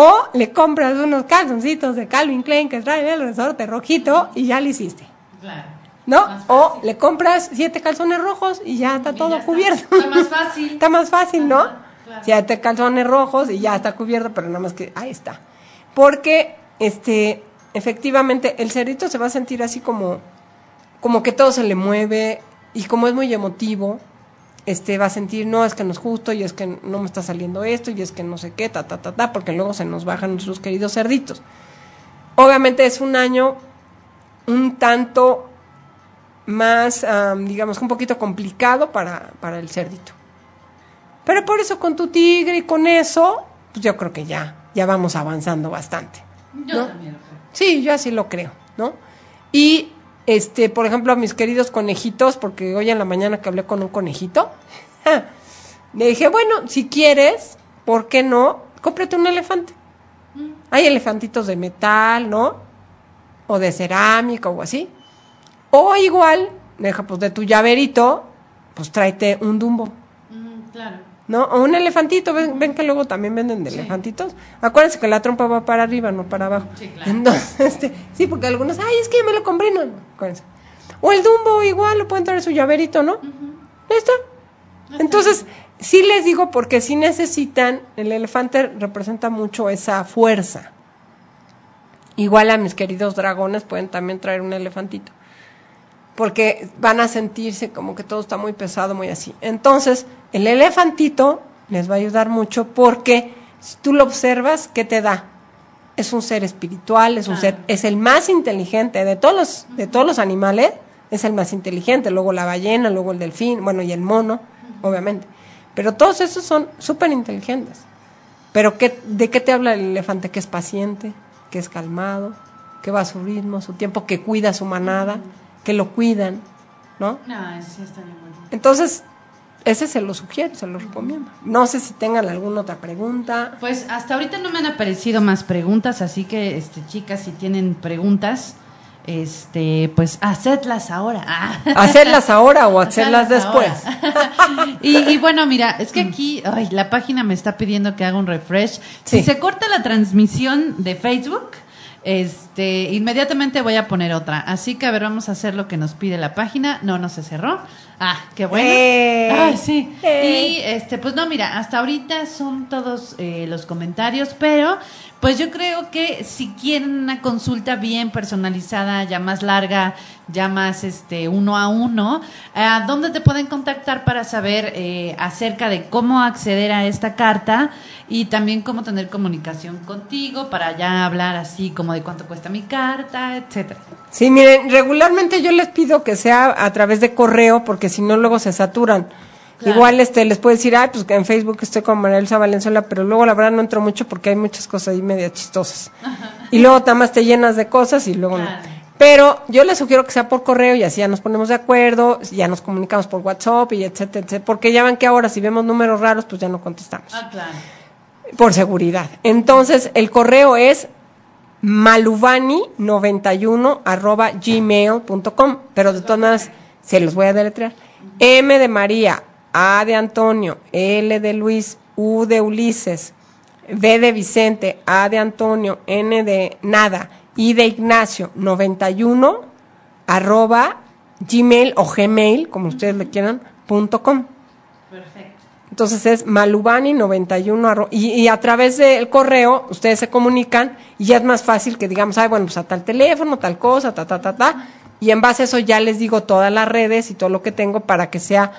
o le compras unos calzoncitos de Calvin Klein que traen el resorte rojito y ya lo hiciste. Claro. ¿No? O le compras siete calzones rojos y ya está Y todo ya está. cubierto. Está más fácil. está más fácil, ¿no? Claro. Siete calzones rojos y ya está cubierto, pero nada más que ahí está. Porque, este, efectivamente, el cerdito se va a sentir así como, como que todo se le mueve y como es muy emotivo, este, va a sentir, no, es que no es justo y es que no me está saliendo esto y es que no sé qué, ta, ta, ta, ta, porque luego se nos bajan nuestros queridos cerditos. Obviamente es un año un tanto más, am, digamos, un poquito complicado para, para el cerdito. Pero por eso con tu tigre y con eso, pues yo creo que ya, ya vamos avanzando bastante. Yo ¿no? también lo creo. Sí, yo así lo creo, ¿no? Y, este, por ejemplo, a mis queridos conejitos, porque hoy en la mañana que hablé con un conejito, le dije, bueno, si quieres, ¿por qué no? Cómprate un elefante. Hay elefantitos de metal, ¿no? O de cerámica o así. O igual, deja pues de tu llaverito, pues tráete un dumbo. Mm, claro. ¿No? O un elefantito, ven, ven que luego también venden de Sí. elefantitos. Acuérdense que la trompa va para arriba, no para abajo. Sí, claro. Entonces, este, sí, porque algunos, ay, es que ya me lo compré, no, acuérdense. O el Dumbo igual, lo pueden traer su llaverito, ¿no? Ya está. Entonces, sí les digo porque sí necesitan, el elefante representa mucho esa fuerza. Igual a mis queridos dragones pueden también traer un elefantito. Porque van a sentirse como que todo está muy pesado, muy así. Entonces, el elefantito les va a ayudar mucho porque si tú lo observas, ¿qué te da? Es un ser espiritual, es un ser, es el más inteligente de todos los, de todos los animales, es el más inteligente, luego la ballena, luego el delfín, bueno, y el mono, obviamente. Pero todos esos son súper inteligentes. Pero ¿qué, ¿de qué te habla el elefante? Que es paciente, que es calmado, que va a su ritmo, su tiempo, que cuida a su manada, que lo cuidan, ¿no? Sí está bien bueno. Entonces, ese se lo sugiero, se lo recomiendo. No sé si tengan alguna otra pregunta. Pues hasta ahorita no me han aparecido más preguntas, así que este chicas si tienen preguntas, este pues hacedlas ahora. Ah. ¿Hacerlas ahora o hacerlas después? y, y bueno, mira, es que aquí ay, la página me está pidiendo que haga un refresh. Si se corta la transmisión de Facebook, este, inmediatamente voy a poner otra. Así que a ver, vamos a hacer lo que nos pide la página. No, no se cerró. Ah, qué bueno. ¡Eh! Ay, sí. ¡Eh! Y este, pues no, mira, hasta ahorita son todos eh, los comentarios, pero pues yo creo que si quieren una consulta bien personalizada, ya más larga, ya más este uno a uno, ¿a dónde te pueden contactar para saber eh, acerca de cómo acceder a esta carta y también cómo tener comunicación contigo para ya hablar así como de cuánto cuesta mi carta, etcétera? Sí, miren, regularmente yo les pido que sea a través de correo porque si no luego se saturan. Claro. Igual este les puedo decir, ay, pues que en Facebook estoy con María Elsa Valenzuela, pero luego la verdad no entro mucho porque hay muchas cosas ahí media chistosas. Y luego más te llenas de cosas y luego Claro. no. Pero yo les sugiero que sea por correo y así ya nos ponemos de acuerdo, ya nos comunicamos por WhatsApp y etcétera, etcétera. Porque ya ven que ahora si vemos números raros, pues ya no contestamos Ah, claro. por seguridad. Entonces, el correo es maluvani91 arroba gmail.com, pero de todas maneras se los voy a deletrear. M de María, A de Antonio, L de Luis, U de Ulises, V de Vicente, A de Antonio, N de nada, I de Ignacio, 91 arroba gmail o gmail, como ustedes le quieran, punto com. Perfecto. Entonces es malubani91 arro- y, y a través del correo ustedes se comunican y ya es más fácil que digamos, ay, bueno, pues a tal teléfono, tal cosa, ta, ta, ta, ta. Y en base a eso ya les digo todas las redes y todo lo que tengo para que sea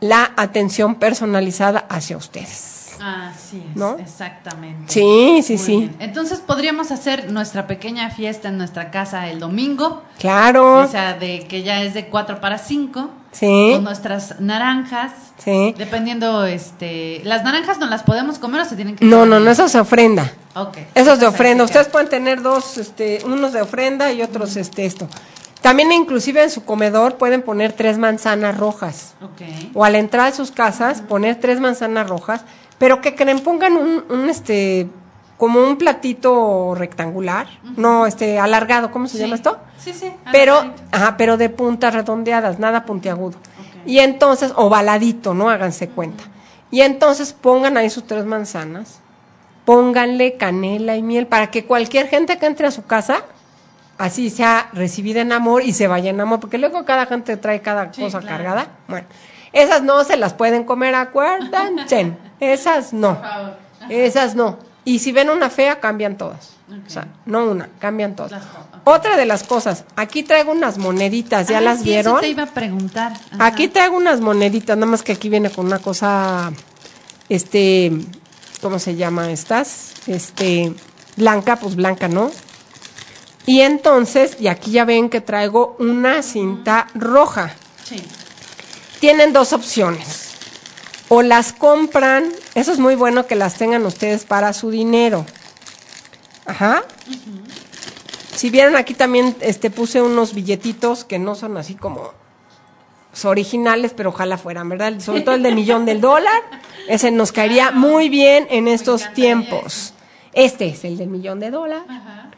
la atención personalizada hacia ustedes. Así es, ¿No? exactamente. Sí, sí, Muy sí. bien. Entonces podríamos hacer nuestra pequeña fiesta en nuestra casa el domingo, Claro. o sea, de que ya es de 4 para 5, Sí. con nuestras naranjas, Sí. dependiendo, este, las naranjas no las podemos comer o se tienen que No, comer? no, no, eso se ofrenda. Ok. Esos de Entonces, ofrenda. Ustedes pueden tener dos, este, unos de ofrenda y otros, este, esto. También inclusive en su comedor pueden poner tres manzanas rojas. Ok. O a la entrada de sus casas poner tres manzanas rojas, pero que creen, pongan un, un, este, como un platito rectangular, no, este, alargado, ¿cómo se Sí. llama esto? Sí, sí. Pero, ajá, pero de puntas redondeadas, nada puntiagudo. Y entonces, ovaladito, ¿no? Háganse cuenta. Y entonces pongan ahí sus tres manzanas, pónganle canela y miel para que cualquier gente que entre a su casa, así sea recibida en amor y se vaya en amor, porque luego cada gente trae cada Sí, cosa claro. cargada. Bueno, esas no se las pueden comer, acuérdense. Esas no. Esas no. Y si ven una fea, cambian todas. O sea, no una, cambian todas. Las. Otra de las cosas, aquí traigo unas moneditas, ¿ya Ah, las sí, vieron? Eso te iba a preguntar. Ajá. Aquí traigo unas moneditas, nada más que aquí viene con una cosa, este, ¿cómo se llama estas? Este, blanca, pues blanca, ¿no? Y entonces, y aquí ya ven que traigo una cinta roja. Sí. Tienen dos opciones. O las compran, eso es muy bueno que las tengan ustedes para su dinero. Ajá. Si vieron aquí también este puse unos billetitos que no son así como originales, pero ojalá fueran, ¿verdad? Sobre todo el de millón del dólar. Ese nos caería muy bien en estos tiempos. Este es el del millón de dólar. Ajá.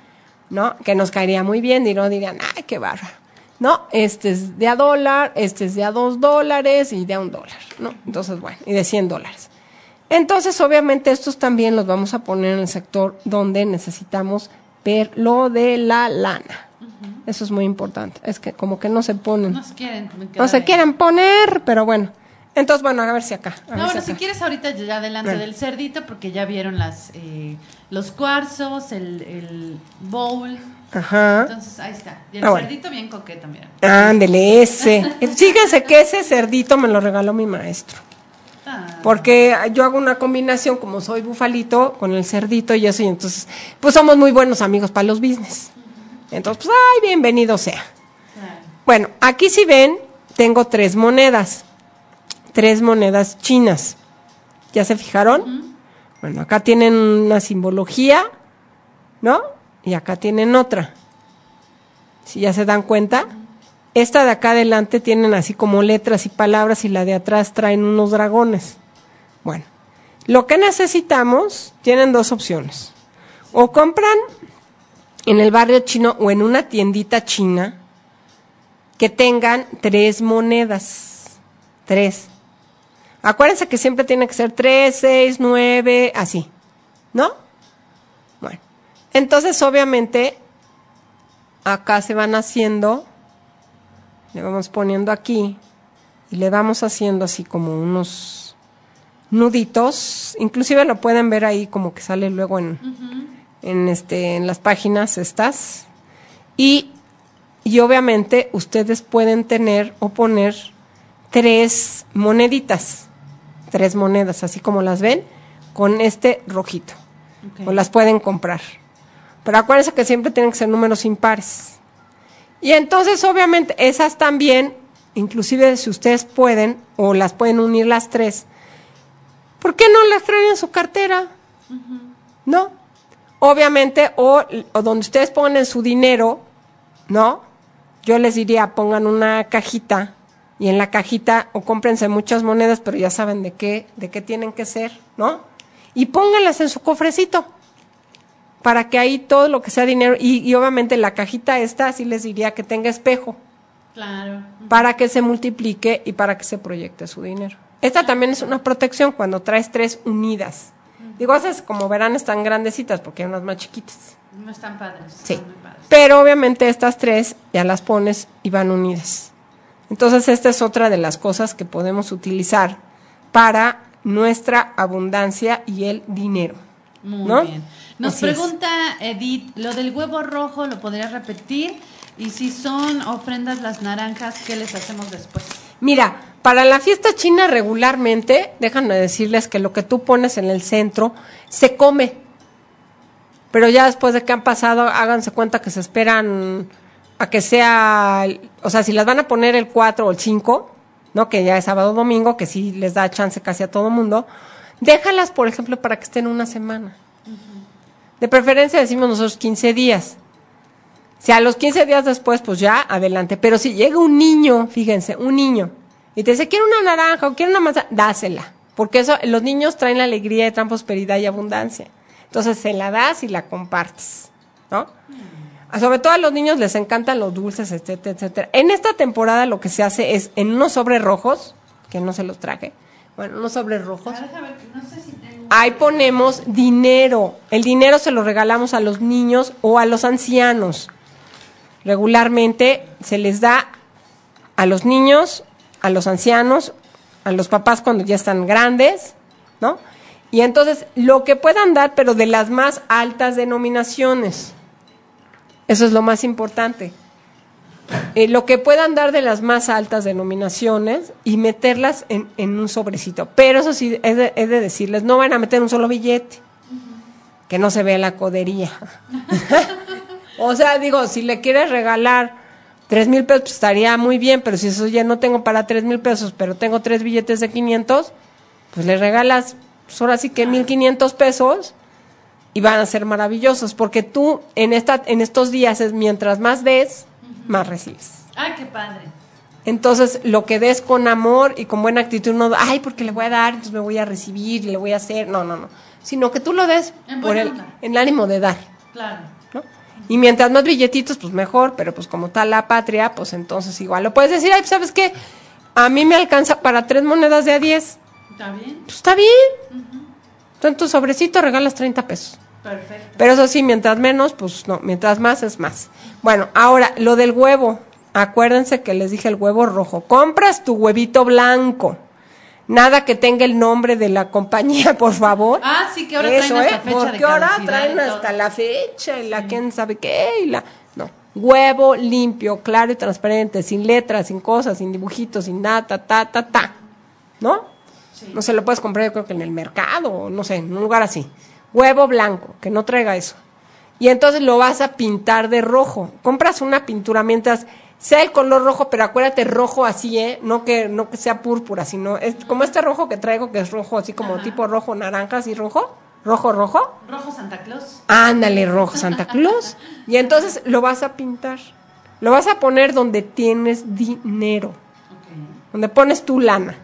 ¿No? Que nos caería muy bien y no dirían, ay, qué barra. No, este es de a dólar, este es de a dos dólares y de a un dólar, ¿no? Entonces, bueno, y de 100 dólares. Entonces, obviamente, estos también los vamos a poner en el sector donde necesitamos ver lo de la lana. Eso es muy importante. Es que como que no se ponen, Nos quieren. me no se quieren poner, pero bueno. Entonces, bueno, a ver si acá. a ver No, bueno, si quieres ahorita ya adelante Bueno. del cerdito porque ya vieron las eh, los cuarzos, el, el bowl. Ajá. Entonces ahí está. Y el Ah, bueno. cerdito bien coqueto, mira. Ándele, ese. Fíjense que ese cerdito me lo regaló mi maestro. Ah, Porque yo hago una combinación, como soy bufalito, con el cerdito y eso, y entonces, pues somos muy buenos amigos para los business. Entonces, pues, ay, bienvenido sea. Bueno, aquí si ven, tengo tres monedas. Tres monedas chinas. ¿Ya se fijaron? Bueno, acá tienen una simbología, ¿no? Y acá tienen otra. Si ya se dan cuenta, esta de acá adelante tienen así como letras y palabras y la de atrás traen unos dragones. Bueno, lo que necesitamos, tienen dos opciones. O compran en el barrio chino o en una tiendita china que tengan tres monedas. Tres. Acuérdense que siempre tiene que ser tres, seis, nueve, así. ¿No? Bueno. Entonces, obviamente, acá se van haciendo, le vamos poniendo aquí y le vamos haciendo así como unos nuditos. Inclusive lo pueden ver ahí como que sale luego en, en este en las páginas estas y y obviamente ustedes pueden tener o poner tres moneditas tres monedas así como las ven con este rojito o las pueden comprar pero acuérdense que siempre tienen que ser números impares y entonces obviamente esas también inclusive si ustedes pueden o las pueden unir las tres ¿por qué no las traen en su cartera? ¿no? Obviamente, o, o donde ustedes ponen su dinero, ¿no? Yo les diría, pongan una cajita y en la cajita o cómprense muchas monedas, pero ya saben de qué, de qué tienen que ser, ¿no? Y pónganlas en su cofrecito para que ahí todo lo que sea dinero y, y obviamente la cajita esta sí les diría que tenga espejo Claro. para que se multiplique y para que se proyecte su dinero. Esta también es una protección cuando traes tres unidas. Digo, esas como verán están grandecitas porque hay unas más chiquitas. No están padres. Sí. están muy padres. Pero obviamente estas tres ya las pones y van unidas. Entonces, esta es otra de las cosas que podemos utilizar para nuestra abundancia y el dinero. Muy ¿no? bien. Nos Así es. pregunta Edith, lo del huevo rojo, ¿lo podrías repetir? Y si son ofrendas las naranjas, ¿qué les hacemos después? Mira, para la fiesta china regularmente, déjame decirles que lo que tú pones en el centro se come. Pero ya después de que han pasado, háganse cuenta que se esperan a que sea, o sea, si las van a poner el 4 o el 5, ¿no? Que ya es sábado o domingo, que sí les da chance casi a todo mundo, déjalas, por ejemplo, para que estén una semana. De preferencia decimos nosotros 15 días. Si a los 15 días después, pues ya, adelante. Pero si llega un niño, fíjense, un niño, y te dice, quiero una naranja o quiero una manzana, dásela. Porque eso, los niños traen la alegría y traen prosperidad y abundancia. Entonces se la das y la compartes, ¿no? Sobre todo a los niños les encantan los dulces, etcétera, etcétera. En esta temporada lo que se hace es en unos sobres rojos, que no se los traje, bueno, unos sobres rojos, no sé si tengo... Ahí ponemos dinero. El dinero se lo regalamos a los niños o a los ancianos. Regularmente se les da a los niños, a los ancianos, a los papás cuando ya están grandes, ¿no? Y entonces lo que puedan dar, pero de las más altas denominaciones. Eso es lo más importante. Eh, lo que puedan dar de las más altas denominaciones y meterlas en, en un sobrecito. Pero eso sí, es de, es de decirles, no van a meter un solo billete, que no se vea la codería. o sea, digo, si le quieres regalar tres mil pesos, pues estaría muy bien, pero si eso ya no tengo para tres mil pesos, pero tengo tres billetes de 500, pues le regalas, pues ahora sí que mil quinientos pesos y van a ser maravillosos, porque tú en, esta, en estos días es mientras más des, más recibes. Ay, qué padre. Entonces, lo que des con amor y con buena actitud, no, ay, porque le voy a dar, entonces me voy a recibir, y le voy a hacer, no, no, no, sino que tú lo des En por el, el ánimo de dar, Claro. ¿no? Y mientras más billetitos, pues mejor, pero pues como está la patria, pues entonces igual lo puedes decir, ay, ¿sabes qué? A mí me alcanza para tres monedas de a diez, ¿Está bien? pues está bien. Tú en tu sobrecito regalas 30 pesos. Perfecto. Pero eso sí, mientras menos, pues no, mientras más es más. Bueno, ahora, lo del huevo. Acuérdense que les dije el huevo rojo. Compras tu huevito blanco. Nada que tenga el nombre de la compañía, por favor. Ah, sí, que ahora Eso, traen hasta ¿eh? fecha de ahora traen hasta la fecha y la quién sabe qué y la... No, huevo limpio, claro y transparente, sin letras, sin cosas, sin dibujitos, sin nada, ta, ta, ta, ta. ¿No? No se lo puedes comprar yo creo que en el mercado, no sé, en un lugar así. Huevo blanco, que no traiga eso. Y entonces lo vas a pintar de rojo. Compras una pintura mientras sea el color rojo, pero acuérdate rojo así, ¿eh? No que, no que sea púrpura, sino es como este rojo que traigo, que es rojo así como Ajá. tipo rojo naranja, así rojo. Rojo, rojo. Rojo Santa Claus. Ándale, rojo Santa Claus. Y entonces lo vas a pintar. Lo vas a poner donde tienes dinero, donde pones tu lana.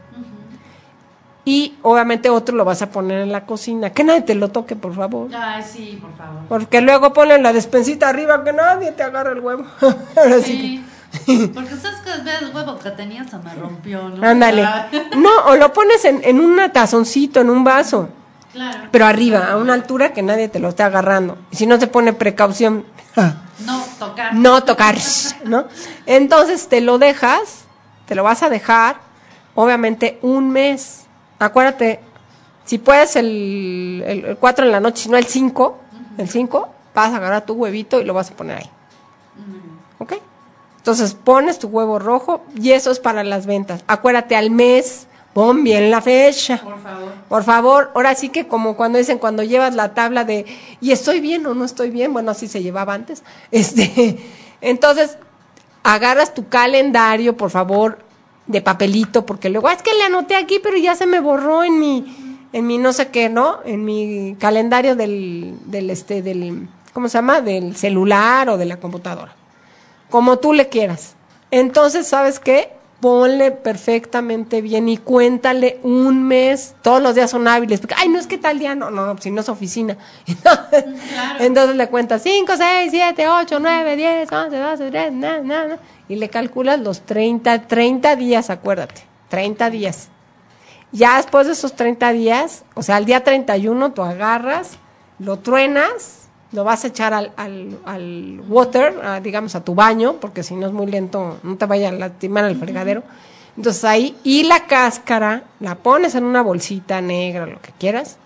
Y obviamente otro lo vas a poner en la cocina. Que nadie te lo toque, por favor. Ay, sí, por favor. Porque luego ponen la despensita arriba que nadie te agarre el huevo. Ahora sí. Sí. Porque sabes que el huevo que tenía se me rompió, ¿no? Ándale. Ah, No, o lo pones en, en un tazoncito, en un vaso. Claro. Pero arriba, a una altura que nadie te lo esté agarrando. Y si no se pone precaución, No tocar. no tocar, ¿no? Entonces te lo dejas, te lo vas a dejar, obviamente un mes. Acuérdate, si puedes el, el, el 4 en la noche, si no el 5, el 5, vas a agarrar tu huevito y lo vas a poner ahí. ¿Ok? Entonces pones tu huevo rojo y eso es para las ventas. Acuérdate al mes, pon bien la fecha. Por favor. Por favor, ahora sí que como cuando dicen cuando llevas la tabla de y estoy bien o no estoy bien, bueno, así se llevaba antes. Este, entonces agarras tu calendario, por favor, de papelito, porque luego "Ah, es que le anoté aquí, pero ya se me borró en mi en mi no sé qué, ¿no? En mi calendario del del este del ¿cómo se llama? del celular o de la computadora. Como tú le quieras. Entonces, ¿sabes qué? Ponle perfectamente bien y cuéntale un mes. Todos los días son hábiles. Porque, ay, no es que tal día no, no, no, si no es oficina. Entonces, entonces le cuentas 5, 6, 7, 8, 9, 10, 11, 12, 13, na, na, na, y le calculas los 30, 30 días, acuérdate. 30 días. Ya después de esos 30 días, o sea, al día 31 tú agarras, lo truenas, lo vas a echar al, al, al water, a, digamos a tu baño, porque si no es muy lento, no te vaya a lastimar el fregadero. Entonces ahí, y la cáscara la pones en una bolsita negra, lo que quieras,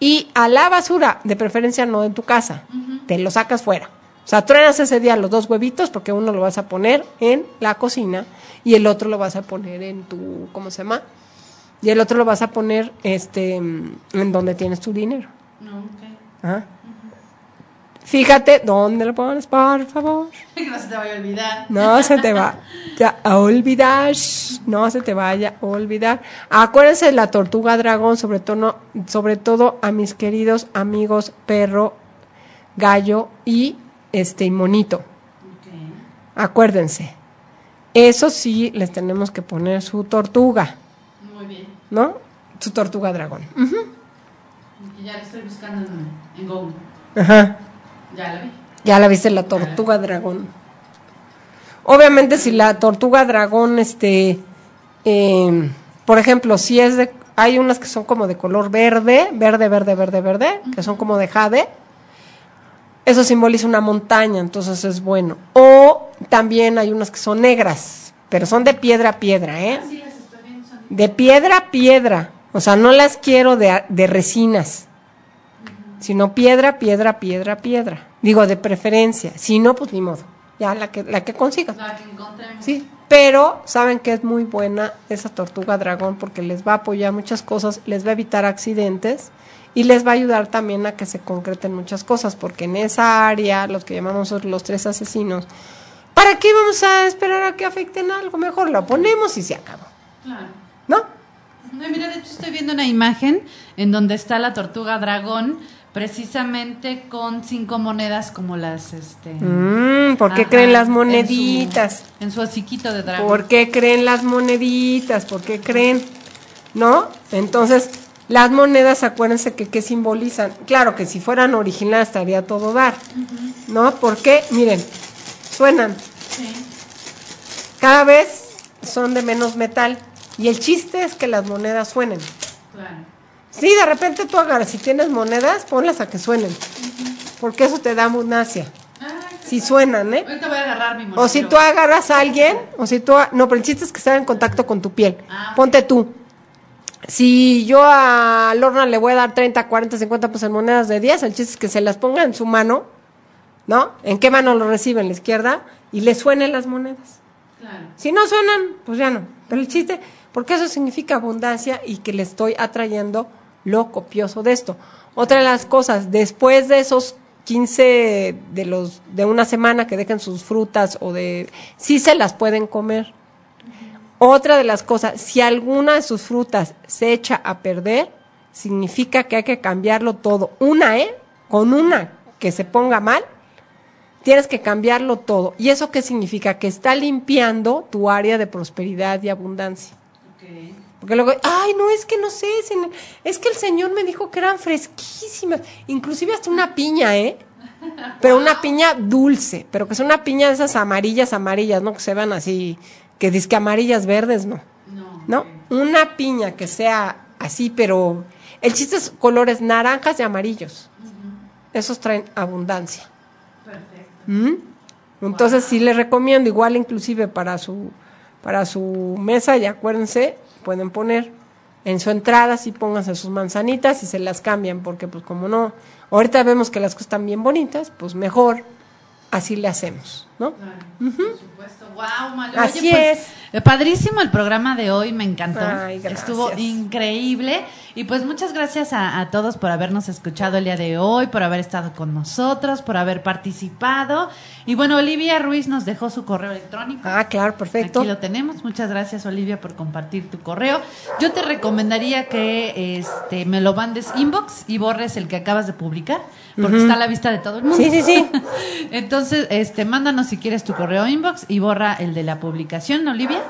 y a la basura, de preferencia no en tu casa, te lo sacas fuera. O sea, truenas ese día los dos huevitos porque uno lo vas a poner en la cocina y el otro lo vas a poner en tu, ¿cómo se llama? Y el otro lo vas a poner este en donde tienes tu dinero. No, ok. Ajá. Fíjate dónde lo pones, por favor. Que no se te vaya a olvidar. No se te va a olvidar, no se te vaya a olvidar. Acuérdense de la tortuga dragón, sobre todo, sobre todo a mis queridos amigos perro, gallo y este y monito. Acuérdense. Eso sí les tenemos que poner su tortuga, Muy bien. ¿no? Su tortuga dragón. Ya la estoy buscando en, en Google. Ajá. Ya la vi. Ya la viste la tortuga dragón. Obviamente si la tortuga dragón, este, eh, por ejemplo, si es de, hay unas que son como de color verde, verde, verde, verde, verde, que son como de jade. Eso simboliza una montaña, entonces es bueno. O también hay unas que son negras, pero son de piedra a piedra, ¿eh? Sí, las estoy viendo. son- De piedra a piedra. O sea, no las quiero de, de resinas, sino piedra, piedra, piedra, piedra. Digo, de preferencia. Si no, pues ni modo. Ya la que, la que consigas. La que encontremos. Sí, pero saben que es muy buena esa tortuga dragón porque les va a apoyar muchas cosas, les va a evitar accidentes y les va a ayudar también a que se concreten muchas cosas porque en esa área, los que llamamos los tres asesinos, ¿para qué vamos a esperar a que afecten algo? Mejor lo ponemos y se acabó, Claro. ¿no? No, mira, de hecho estoy viendo una imagen en donde está la tortuga dragón, precisamente con cinco monedas como las, este... Mm, ¿Por qué ajá, creen las en su- moneditas? En su, hociquito de dragón. ¿Por qué creen las moneditas? ¿Por qué creen? ¿No? Entonces, las monedas, acuérdense que qué simbolizan. Claro que si fueran originales estaría todo dar. ¿No? Porque, miren, suenan. Sí, Cada vez son de menos metal. Y el chiste es que las monedas suenen. claro. Sí, de repente tú agarras, si tienes monedas, ponlas a que suenen. Porque eso te da abundancia. Ay, Si suenan, ¿eh? ahorita voy a agarrar mi monedero. O si tú agarras a alguien, o si tú... No, pero el chiste es que estar en contacto con tu piel. Ah. Ponte tú. Si yo a Lorna le voy a dar 30, 40, 50 pues en monedas de 10, el chiste es que se las ponga en su mano, ¿no? ¿En qué mano lo recibe? En la izquierda, y le suenen las monedas. Claro. Si no suenan, pues ya no. Pero el chiste, porque eso significa abundancia y que le estoy atrayendo lo copioso de esto. Otra de las cosas, después de esos 15 de los de una semana que dejen sus frutas o de sí se las pueden comer. Otra de las cosas, si alguna de sus frutas se echa a perder, significa que hay que cambiarlo todo. Una, ¿eh? Con una que se ponga mal, tienes que cambiarlo todo. ¿Y eso qué significa? Que está limpiando tu área de prosperidad y abundancia. Porque luego, ay, no, es que no sé, es que el Señor me dijo que eran fresquísimas, inclusive hasta una piña, ¿eh? Pero una piña dulce, pero que es una piña de esas amarillas, amarillas, ¿no? Que se vean así, que disque amarillas verdes, no. No. ¿No? Una piña que sea así, pero el chiste es colores naranjas y amarillos. Esos traen abundancia. Perfecto. ¿Mm? Entonces sí les recomiendo, igual inclusive para su, para su mesa, y acuérdense, pueden poner en su entrada, sí pónganse sus manzanitas y se las cambian, porque pues como no, ahorita vemos que las cosas están bien bonitas, pues mejor así le hacemos, ¿no? Claro, por supuesto. Wow, Malu. Así Oye, pues, es. eh, Padrísimo el programa de hoy, me encantó. Ay. Estuvo increíble. Y pues muchas gracias a, a todos por habernos escuchado el día de hoy, por haber estado con nosotros, por haber participado. Y bueno, Olivia Ruiz nos dejó su correo electrónico. Ah, claro, perfecto. Aquí lo tenemos. Muchas gracias, Olivia, por compartir tu correo. Yo te recomendaría que este me lo mandes inbox y borres el que acabas de publicar, porque está a la vista de todo el mundo. Sí, sí, sí. Entonces, este, mándanos si quieres tu correo inbox y borra el de la publicación, Olivia,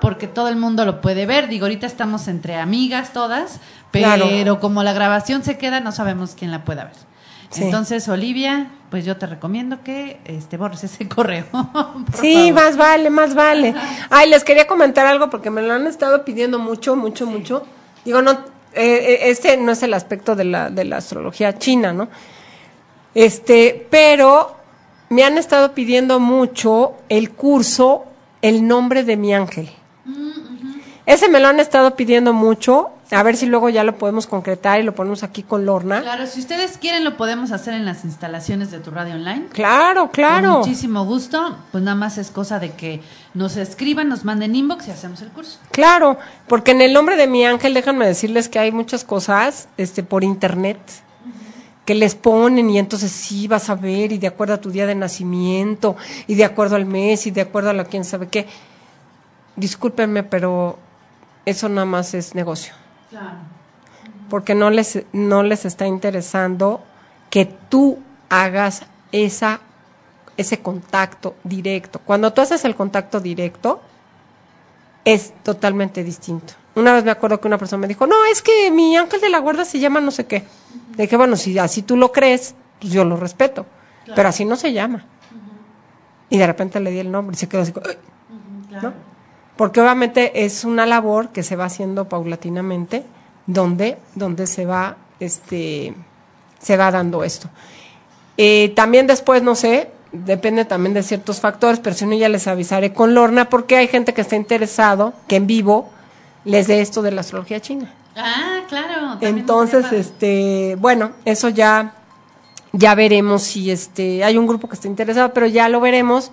porque todo el mundo lo puede ver. Digo, ahorita estamos entre amigas todas, pero Claro. como la grabación se queda, no sabemos quién la pueda ver. Sí. Entonces, Olivia, pues yo te recomiendo que este borres ese correo. Sí, favor. más vale, más vale. Ay, les quería comentar algo porque me lo han estado pidiendo mucho, mucho, mucho. Digo, no, eh, eh, este no es el aspecto de la, de la astrología china, ¿no? Este, pero me han estado pidiendo mucho el curso El nombre de mi ángel. Ese me lo han estado pidiendo mucho. A ver si luego ya lo podemos concretar y lo ponemos aquí con Lorna. Claro, si ustedes quieren lo podemos hacer en las instalaciones de tu radio online. Claro, claro. Con muchísimo gusto. Pues nada más es cosa de que nos escriban, nos manden inbox y hacemos el curso. Claro, porque en el nombre de mi ángel, déjenme decirles que hay muchas cosas este, por internet que les ponen y entonces sí vas a ver y de acuerdo a tu día de nacimiento y de acuerdo al mes y de acuerdo a la quién sabe qué. Discúlpenme, pero eso nada más es negocio. Porque no les, no les está interesando que tú hagas esa, ese contacto directo. Cuando tú haces el contacto directo, es totalmente distinto. Una vez me acuerdo que una persona me dijo, no, es que mi ángel de la guarda se llama no sé qué. Le dije, bueno, si así tú lo crees, pues yo lo respeto. Pero así no se llama. Y de repente le di el nombre y se quedó así. Porque obviamente es una labor que se va haciendo paulatinamente, donde, donde se va, este, se va dando esto. Eh, también después, no sé, depende también de ciertos factores, pero si no ya les avisaré con Lorna, porque hay gente que está interesado, que en vivo les dé esto de la astrología china. Ah, claro. Entonces, este, bueno, eso ya, ya veremos si este, hay un grupo que está interesado, pero ya lo veremos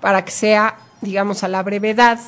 para que sea, digamos, a la brevedad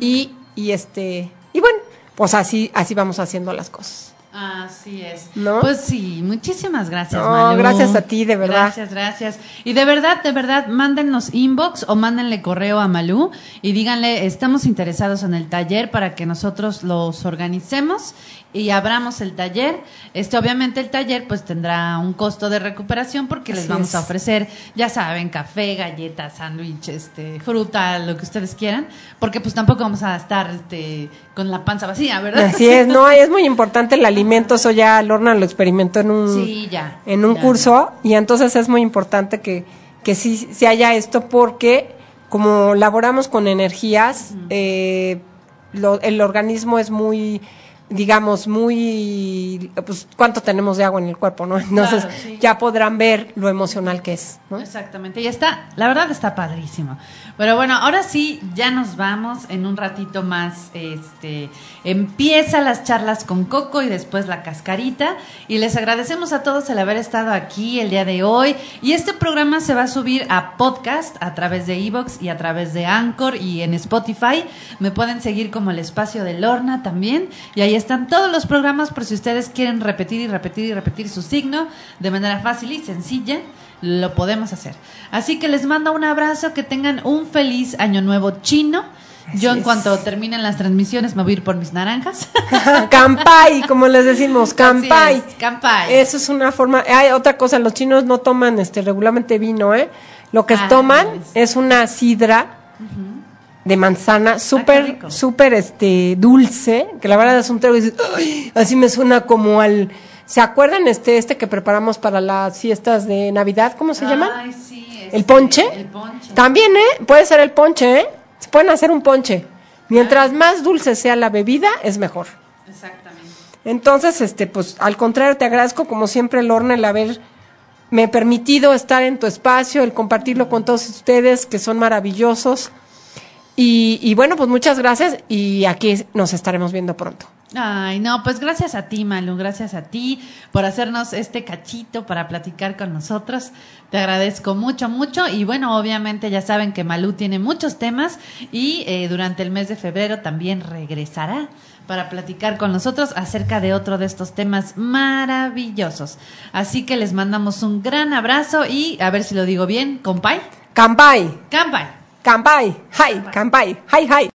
y, y este, y bueno, pues así, así vamos haciendo las cosas. Así es. ¿No? Pues sí, muchísimas gracias, No, Malu. gracias a ti, de verdad. Gracias, gracias. Y de verdad, de verdad, mándenos inbox o mándenle correo a Malú y díganle, estamos interesados en el taller para que nosotros los organicemos y abramos el taller. Este, obviamente el taller pues tendrá un costo de recuperación porque les vamos es. a ofrecer, ya saben, café, galletas, sándwich, este, fruta, lo que ustedes quieran, porque pues tampoco vamos a estar este con la panza vacía, ¿verdad? Así es, no, es muy importante el alimento, eso ya Lorna lo experimentó en un, Sí, ya. en un ya. curso y entonces es muy importante que, que sí se haya esto porque como laboramos con energías, eh, lo- el organismo es muy digamos muy pues cuánto tenemos de agua en el cuerpo no entonces Claro, sí. ya podrán ver lo emocional que es ¿no? Exactamente, y está, la verdad está padrísimo. Pero bueno, ahora sí, ya nos vamos en un ratito más. Este, empieza las charlas con Coco y después la cascarita. Y les agradecemos a todos el haber estado aquí el día de hoy. Y este programa se va a subir a podcast a través de Evox y a través de Anchor y en Spotify. Me pueden seguir como el espacio de Lorna también. Y ahí están todos los programas por si ustedes quieren repetir y repetir y repetir su signo de manera fácil y sencilla lo podemos hacer. Así que les mando un abrazo, que tengan un feliz año nuevo chino. Yo en es. cuanto terminen las transmisiones me voy a ir por mis naranjas. Campai, como les decimos, campai. Es, campai. Eso es una forma. Hay otra cosa, los chinos no toman este regularmente vino, ¿eh? Lo que Ah, toman es. es una sidra de manzana Ah, súper, rico. súper este dulce, que la verdad es un trago y dices, "Ay", así me suena como al ¿Se acuerdan este este que preparamos para las fiestas de Navidad? ¿Cómo se llaman? Ay, sí, ¿El este, ponche? El ponche. También, ¿eh? Puede ser el ponche, ¿eh? Se pueden hacer un ponche. Mientras más dulce sea la bebida, es mejor. Exactamente. Entonces, este, pues, al contrario, te agradezco como siempre, Lorna, el haberme permitido estar en tu espacio, el compartirlo con todos ustedes, que son maravillosos. Y, y bueno, pues muchas gracias y aquí nos estaremos viendo pronto. Ay, no, pues gracias a ti, Malu, gracias a ti por hacernos este cachito para platicar con nosotros. Te agradezco mucho, mucho. Y bueno, obviamente ya saben que Malú tiene muchos temas y eh, durante el mes de febrero también regresará para platicar con nosotros acerca de otro de estos temas maravillosos. Así que les mandamos un gran abrazo y a ver si lo digo bien, compay. Kampai, Campay. Kampai, hi, Kampai, hi, hi.